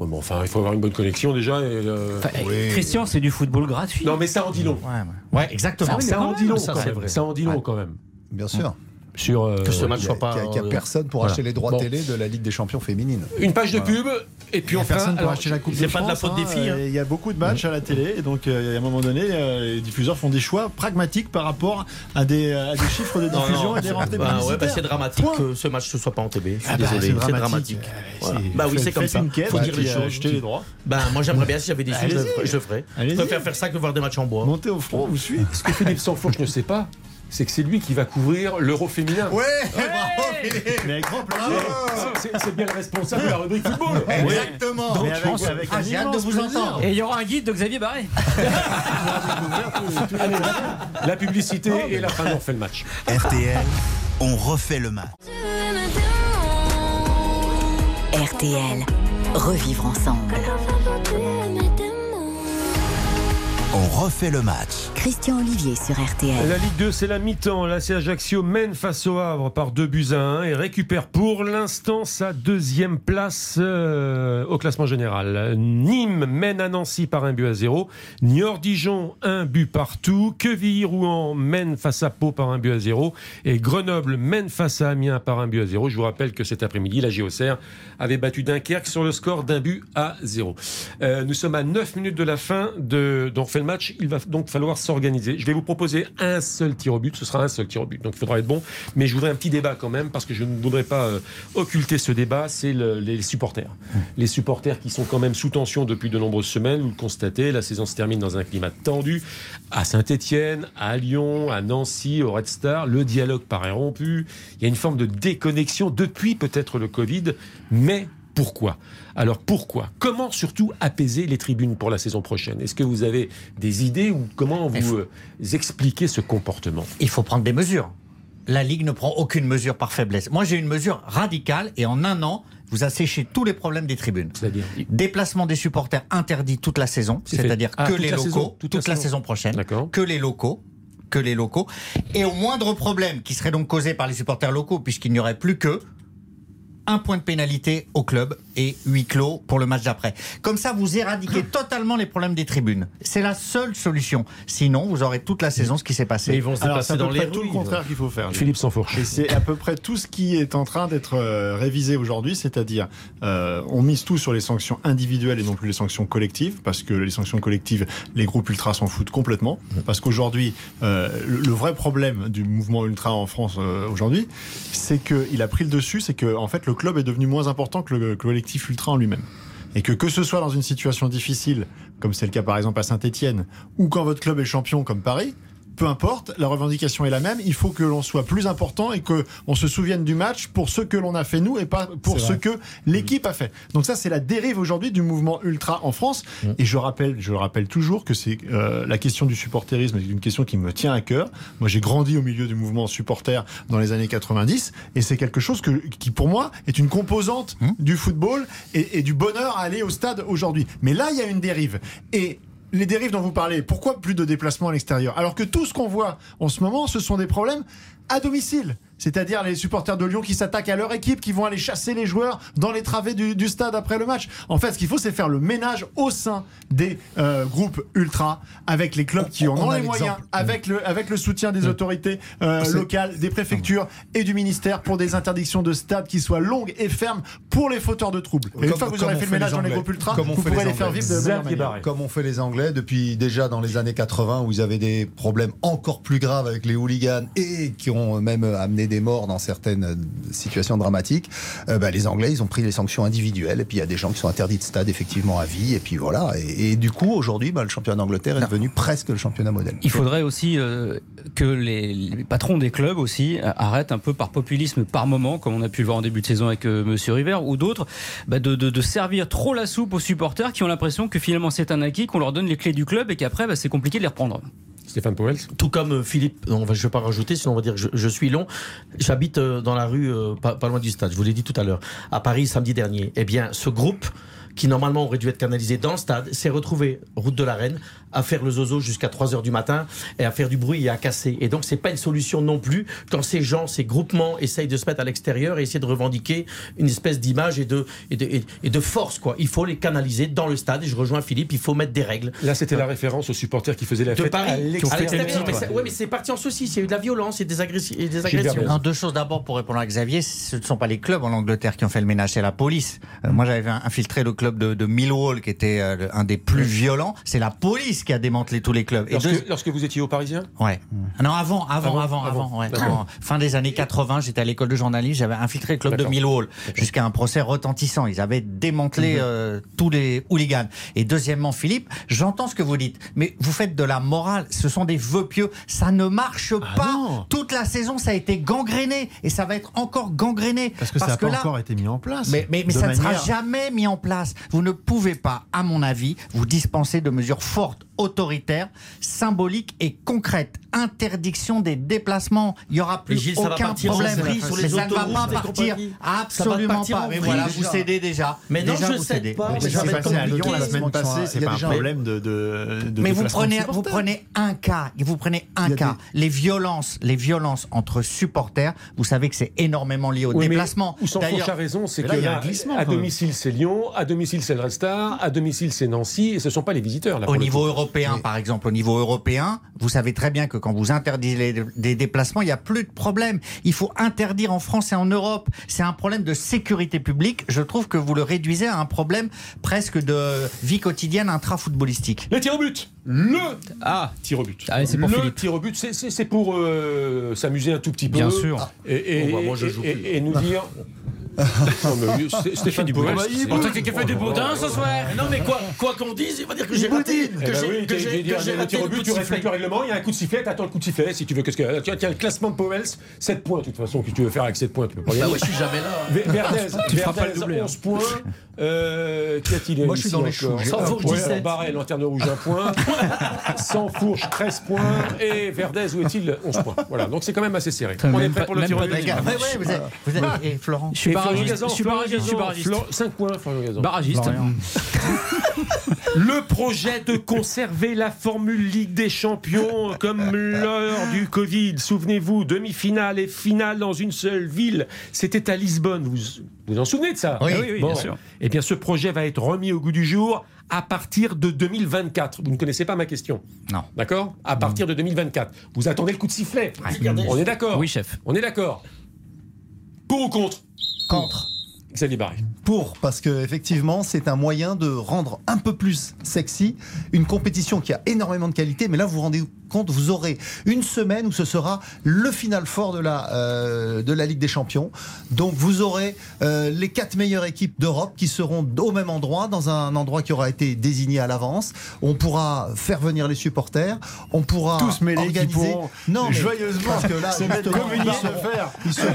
Ouais, mais enfin, il faut avoir une bonne connexion déjà. Et, euh, Enfin, eh, Oui. Christian, c'est du football gratuit. Non, mais ça en dit long. Ouais, ouais. Ouais, exactement. Oui, Ça quand en même, dit long ça, quand c'est même. vrai. Ça en dit long quand même. Bien sûr. Sur euh, Que ce match Il y a, soit pas. qu'il y a- qu'il y a euh, personne pour voilà. acheter les droits Bon. télé de la Ligue des champions féminine. une page de pub et puis on personne pour acheter la Coupe c'est de pas de la France, faute des hein, filles, hein. Il y a beaucoup de matchs à la télé, et donc euh, à un moment donné, euh, les diffuseurs font des choix pragmatiques par rapport à des, à des chiffres de diffusion non, et des rentrées bah, ouais, bah, c'est dramatique Point. que ce match ne soit pas en TB. Je suis Ah bah, désolé, c'est c'est dramatique. Euh, c'est- Bah oui, c'est comme ça. une quête, Faut dire les euh, choses. achetez les droits. Bah, moi j'aimerais bien si j'avais des sous, je le ferais- je. Je préfère faire ça que voir des matchs en bois. Montez au front, vous suivez. Ce que Philippe Sansfourche ne sait pas, c'est que c'est lui qui va couvrir l'euro féminin. Ouais, bravo Philippe. Mais avec grand plaisir. C'est- bien le responsable de la rubrique football. Exactement. Mais avec, avec Ah, un j'ai hâte de immense vous plaisir. entendre. Et il y aura un guide de Xavier Barré. Allez, la publicité et la fin, on refait le match. RTL, on refait le match. RTL. Revivre ensemble. On refait le match. Christian Olivier sur RTL. La Ligue 2, c'est la mi-temps. C'est Ajaccio mène face au Havre par 2 buts à 1 et récupère pour l'instant sa deuxième place euh, au classement général. Nîmes mène à Nancy par un but à 0. Niort-Dijon, un but partout. Quevilly-Rouen mène face à Pau par un but à 0. Et Grenoble mène face à Amiens par un but à 0. Je vous rappelle que cet après-midi, la JOCR avait battu Dunkerque sur le score d'un but à 0. Euh, nous sommes à 9 minutes de la fin de, d'on refait match. Il va donc falloir s'organiser. Je vais vous proposer un seul tir au but. Ce sera un seul tir au but. Donc il faudra être bon. Mais je voudrais un petit débat quand même parce que je ne voudrais pas euh, occulter ce débat. C'est le- les supporters. Les supporters qui sont quand même sous tension depuis de nombreuses semaines. Vous le constatez. La saison se termine dans un climat tendu. À Saint-Etienne, à Lyon, à Nancy, au Red Star. Le dialogue paraît rompu. Il y a une forme de déconnexion depuis peut-être le Covid. Mais pourquoi? Alors pourquoi? Comment surtout apaiser les tribunes pour la saison prochaine? Est-ce que vous avez des idées ou comment vous euh, expliquez ce comportement? Il faut prendre des mesures. La Ligue ne prend aucune mesure par faiblesse. Moi, j'ai une mesure radicale et en un an, vous asséchez tous les problèmes des tribunes. C'est-à-dire Déplacement des supporters interdit toute la saison, c'est-à-dire Ah, que les locaux, saison, toute toute, la saison. saison prochaine, que les locaux, que les locaux. Et au moindre problème qui serait donc causé par les supporters locaux, puisqu'il n'y aurait plus que un point de pénalité au club et huis clos pour le match d'après. Comme ça, vous éradiquez totalement les problèmes des tribunes. C'est la seule solution. Sinon, vous aurez toute la saison ce qui s'est passé. Mais ils vont se dans peu les près tout le contraire qu'il faut faire. Philippe Sansfourche. Et c'est à peu près tout ce qui est en train d'être euh, révisé aujourd'hui, c'est-à-dire euh, on mise tout sur les sanctions individuelles et non plus les sanctions collectives, parce que les sanctions collectives, les groupes ultras s'en foutent complètement, parce qu'aujourd'hui, euh, le, le vrai problème du mouvement ultra en France euh, aujourd'hui, c'est qu'il a pris le dessus, c'est que en fait le club est devenu moins important que le, collectif ultra en lui-même. Et que que ce soit dans une situation difficile, comme c'est le cas par exemple à Saint-Etienne, ou quand votre club est champion comme Paris, peu importe, la revendication est la même. Il faut que l'on soit plus important et que on se souvienne du match pour ce que l'on a fait nous et pas pour ce que l'équipe a fait. Donc ça, c'est la dérive aujourd'hui du mouvement ultra en France. Et je rappelle, je le rappelle toujours que c'est euh, la question du supporterisme est une question qui me tient à cœur. Moi, j'ai grandi au milieu du mouvement supporter dans les années 90 et c'est quelque chose que, qui, pour moi, est une composante du football et, et du bonheur à aller au stade aujourd'hui. Mais là, il y a une dérive. Et les dérives dont vous parlez, pourquoi plus de déplacements à l'extérieur? Alors que tout ce qu'on voit en ce moment, ce sont des problèmes à domicile. C'est-à-dire les supporters de Lyon qui s'attaquent à leur équipe, qui vont aller chasser les joueurs dans les travées du, du stade après le match. En fait, ce qu'il faut, c'est faire le ménage au sein des euh, groupes ultra, avec les clubs qui en on ont les moyens, avec le, avec le soutien des autorités euh, locales, des préfectures et du ministère pour des interdictions de stade qui soient longues et fermes pour les fauteurs de troubles. Et une fois que vous aurez fait le ménage les dans les groupes ultra, Comme on vous pourrez les les faire vivre de manière. Comme on fait les Anglais depuis déjà dans les années 80 où ils avaient des problèmes encore plus graves avec les hooligans et qui ont même amené des morts dans certaines euh, situations dramatiques. euh, bah, les Anglais, ils ont pris les sanctions individuelles et puis il y a des gens qui sont interdits de stade effectivement à vie et puis voilà. Et, et du coup aujourd'hui, bah, le championnat d'Angleterre est devenu presque le championnat modèle. Il faudrait aussi euh, que les, les patrons des clubs aussi arrêtent un peu par populisme par moment, comme on a pu le voir en début de saison avec euh, Monsieur River ou d'autres, bah, de, de- de servir trop la soupe aux supporters qui ont l'impression que finalement c'est un acquis, qu'on leur donne les clés du club et qu'après c'est compliqué de les reprendre. Stéphane Powell Tout comme euh, Philippe, on va, je ne vais pas rajouter, sinon on va dire que je, je suis long. J'habite euh, dans la rue, euh, pas, pas loin du stade, je vous l'ai dit tout à l'heure, à Paris samedi dernier. Eh bien, ce groupe qui normalement aurait dû être canalisé dans le stade, s'est retrouvé route de la Reine à faire le zozo jusqu'à 3 heures du matin et à faire du bruit et à casser. Et donc c'est pas une solution non plus quand ces gens, ces groupements essayent de se mettre à l'extérieur et essayer de revendiquer une espèce d'image et de, et, de, et- de force quoi. Il faut les canaliser dans le stade et je rejoins Philippe, il faut mettre des règles. Là, c'était la référence aux supporters qui faisaient la de fête Paris, à l'extérieur. l'extérieur. Mais c'est- ouais, mais c'est parti en saucisse. Il y a eu de la violence et des, agressi- et des agressions. Non, deux choses d'abord pour répondre à Xavier, ce ne sont pas les clubs en Angleterre qui ont fait le ménage, c'est la police. Euh, moi j'avais infiltré le club de, de Millwall qui était euh, un des plus violents, c'est la police qui a démantelé tous les clubs. Et Lorsque, deux- lorsque vous étiez au Parisien Ouais. Non, avant, avant, Avant, avant, avant. avant. ouais. D'accord. En fin des années 80, j'étais à l'école de journalisme, j'avais infiltré le club de. Millwall jusqu'à un procès retentissant. Ils avaient démantelé Mhm. euh, tous les hooligans. Et deuxièmement, Philippe, j'entends ce que vous dites, mais vous faites de la morale. Ce sont des vœux pieux. Ça ne marche Ah pas. Toute la saison, ça a été gangréné et ça va être encore gangréné. Parce que ça n'a pas là- encore été mis en place. mais, mais, mais De ça ne sera jamais mis en place. Vous ne pouvez pas, à mon avis, vous dispenser de mesures fortes, autoritaires, symboliques et concrètes. Interdiction des déplacements. Il n'y aura plus Gilles, aucun problème. vrille sur les mais ça ne va pas partir. Absolument partir pas. Mais voilà, déjà. vous cédez déjà. Mais non, Déjà, je vous cédez. pas. Mais être passé à Lyon la semaine passée, c'est pas un déjà- problème de, de, de Mais vous prenez, vous un cas, vous prenez un cas, les violences, les violences entre supporters, vous savez que c'est énormément lié au Oui, déplacement. Où s'en D'ailleurs- a raison, c'est que là, il y a là, un glissement, à domicile c'est Lyon, à domicile c'est le Red Star, à domicile c'est Nancy, et ce ne sont pas les visiteurs. Au niveau coup. Européen, par exemple, au niveau européen, vous savez très bien que quand vous interdisez les- des déplacements, il n'y a plus de problème. Il faut interdire en France et en Europe. C'est un problème de sécurité publique. Je trouve que vous le réduisez à un problème presque de vie quotidienne intra-footballistique. Les tirs au but Le ah. tir au but. Ah, c'est pour le Philippe. tir au but, c'est- pour euh, s'amuser un tout petit peu. Bien sûr. Et, et- Bon, bah, moi, je et- joue et- plus. et nous dire. Non, mais Sté- Stéphane du Powell, boudin. c'est- Bon, toi, qui fait du boudin ce soir Non, mais quoi quoi qu'on dise, il va dire que j'ai raté. Eh Que ben j'ai que j'ai- que raté au but, tu respectes le règlement, il y a un coup de sifflet, t'attends le coup de sifflet si tu veux. Qu'est-ce que tiens, tiens, le classement de Powell, 7 points de toute façon. Que tu veux faire avec 7 points Tu peux pas Bah gagner. ouais, je suis jamais là. Ver- Verdez, Tu feras pas le Verdez, doublé, hein. 11 points. Euh, Qu'y a-t-il Moi, je suis dans les choux. Sans fourche, Ouais, 17. Barret, lanterne rouge, 1 point. Sans fourche, 13 points. Et Verdez, où est-il? 11 points. Voilà, donc c'est quand même assez serré. On est prêt pour le même tir au pas but de- Les gars, ouais, ouais, vous êtes, vous êtes- et Florent Je suis Et barragiste, je suis barragiste, je suis Gazan, barragiste. Flo- 5 points, Gazan. Barragiste. Le projet de conserver la Formule Ligue des Champions comme l'heure du Covid. Souvenez-vous, demi-finale et finale dans une seule ville. C'était à Lisbonne. Vous vous en souvenez de ça? Oui, oui, oui, bien sûr. Eh bien, ce projet va être remis au goût du jour à partir de 2024. Vous ne connaissez pas ma question Non. D'accord? À partir de 2024. Vous attendez le coup de sifflet On est d'accord? Oui, chef. On est d'accord Pour ou contre? Contre. Xavier. Pour, parce que effectivement, c'est un moyen de rendre un peu plus sexy une compétition qui a énormément de qualité. Mais là, vous vous rendez compte, vous aurez une semaine où ce sera le final fort de la, euh, de la Ligue des Champions. Donc, vous aurez euh, les quatre meilleures équipes d'Europe qui seront au même endroit, dans un endroit qui aura été désigné à l'avance. On pourra faire venir les supporters. On pourra Tous mêlés qui organiser. pourront non, mais joyeusement parce que là, se mettre justement, ils seront- de fer ils seront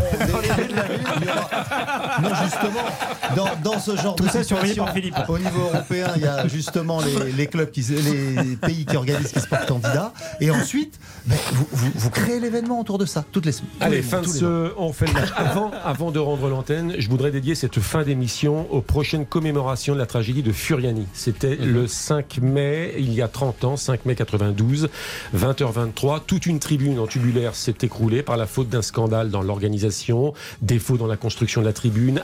Il y aura- Non, justement, justement, dans, dans ce genre Tout de ça situation, par Philippe. au niveau européen, il y a justement les, les clubs, qui, les pays qui organisent, qui se portent candidats. Et ensuite, ben, vous, vous- vous créez l'événement autour de ça, toutes les semaines. Allez, les- fin de ce. On fait le match. Avant, avant de rendre l'antenne, je voudrais dédier cette fin d'émission aux prochaines commémorations de la tragédie de Furiani. C'était Mhm. le 5 mai, il y a 30 ans, 5 mai 92, 20h23. Toute une tribune en tubulaire s'est écroulée par la faute d'un scandale dans l'organisation, défaut dans la construction de la tribune,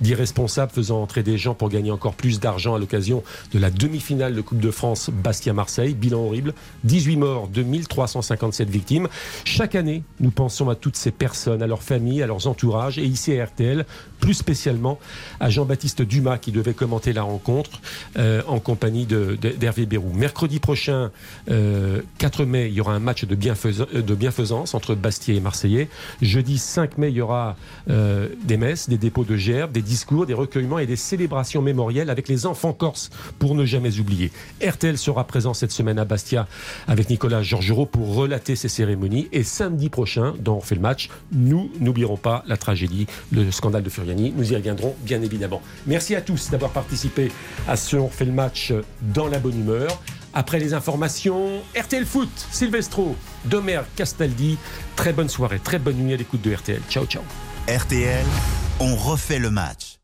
d'irresponsables faisant entrer des gens pour gagner encore plus d'argent à l'occasion de la demi-finale de Coupe de France Bastia-Marseille. Bilan horrible 18 morts, 2357 victimes. Chaque année, nous pensons à toutes ces personnes, à leurs familles, à leurs entourages, et ici à RTL, plus spécialement à Jean-Baptiste Dumas qui devait commenter la rencontre euh, en compagnie de- de- d'Hervé Bérou. Mercredi prochain, euh, 4 mai, il y aura un match de, de bienfaisance entre Bastia et Marseillais. Jeudi 5 mai, il y aura euh, des messes, des dépôts de gerbes, des discours, des recueillements et des célébrations mémorielles avec les enfants corses pour ne jamais oublier. RTL sera présent cette semaine à Bastia avec Nicolas Georgerot pour relater ces cérémonies. Et samedi prochain, dans On fait le match, nous n'oublierons pas la tragédie, le scandale de Furiani. Nous y reviendrons bien évidemment. Merci à tous d'avoir participé à ce On fait le match dans la bonne humeur. Après les informations, RTL Foot, Silvestro, Domer, Castaldi. Très bonne soirée, très bonne nuit à l'écoute de RTL. Ciao, ciao. RTL, on refait le match.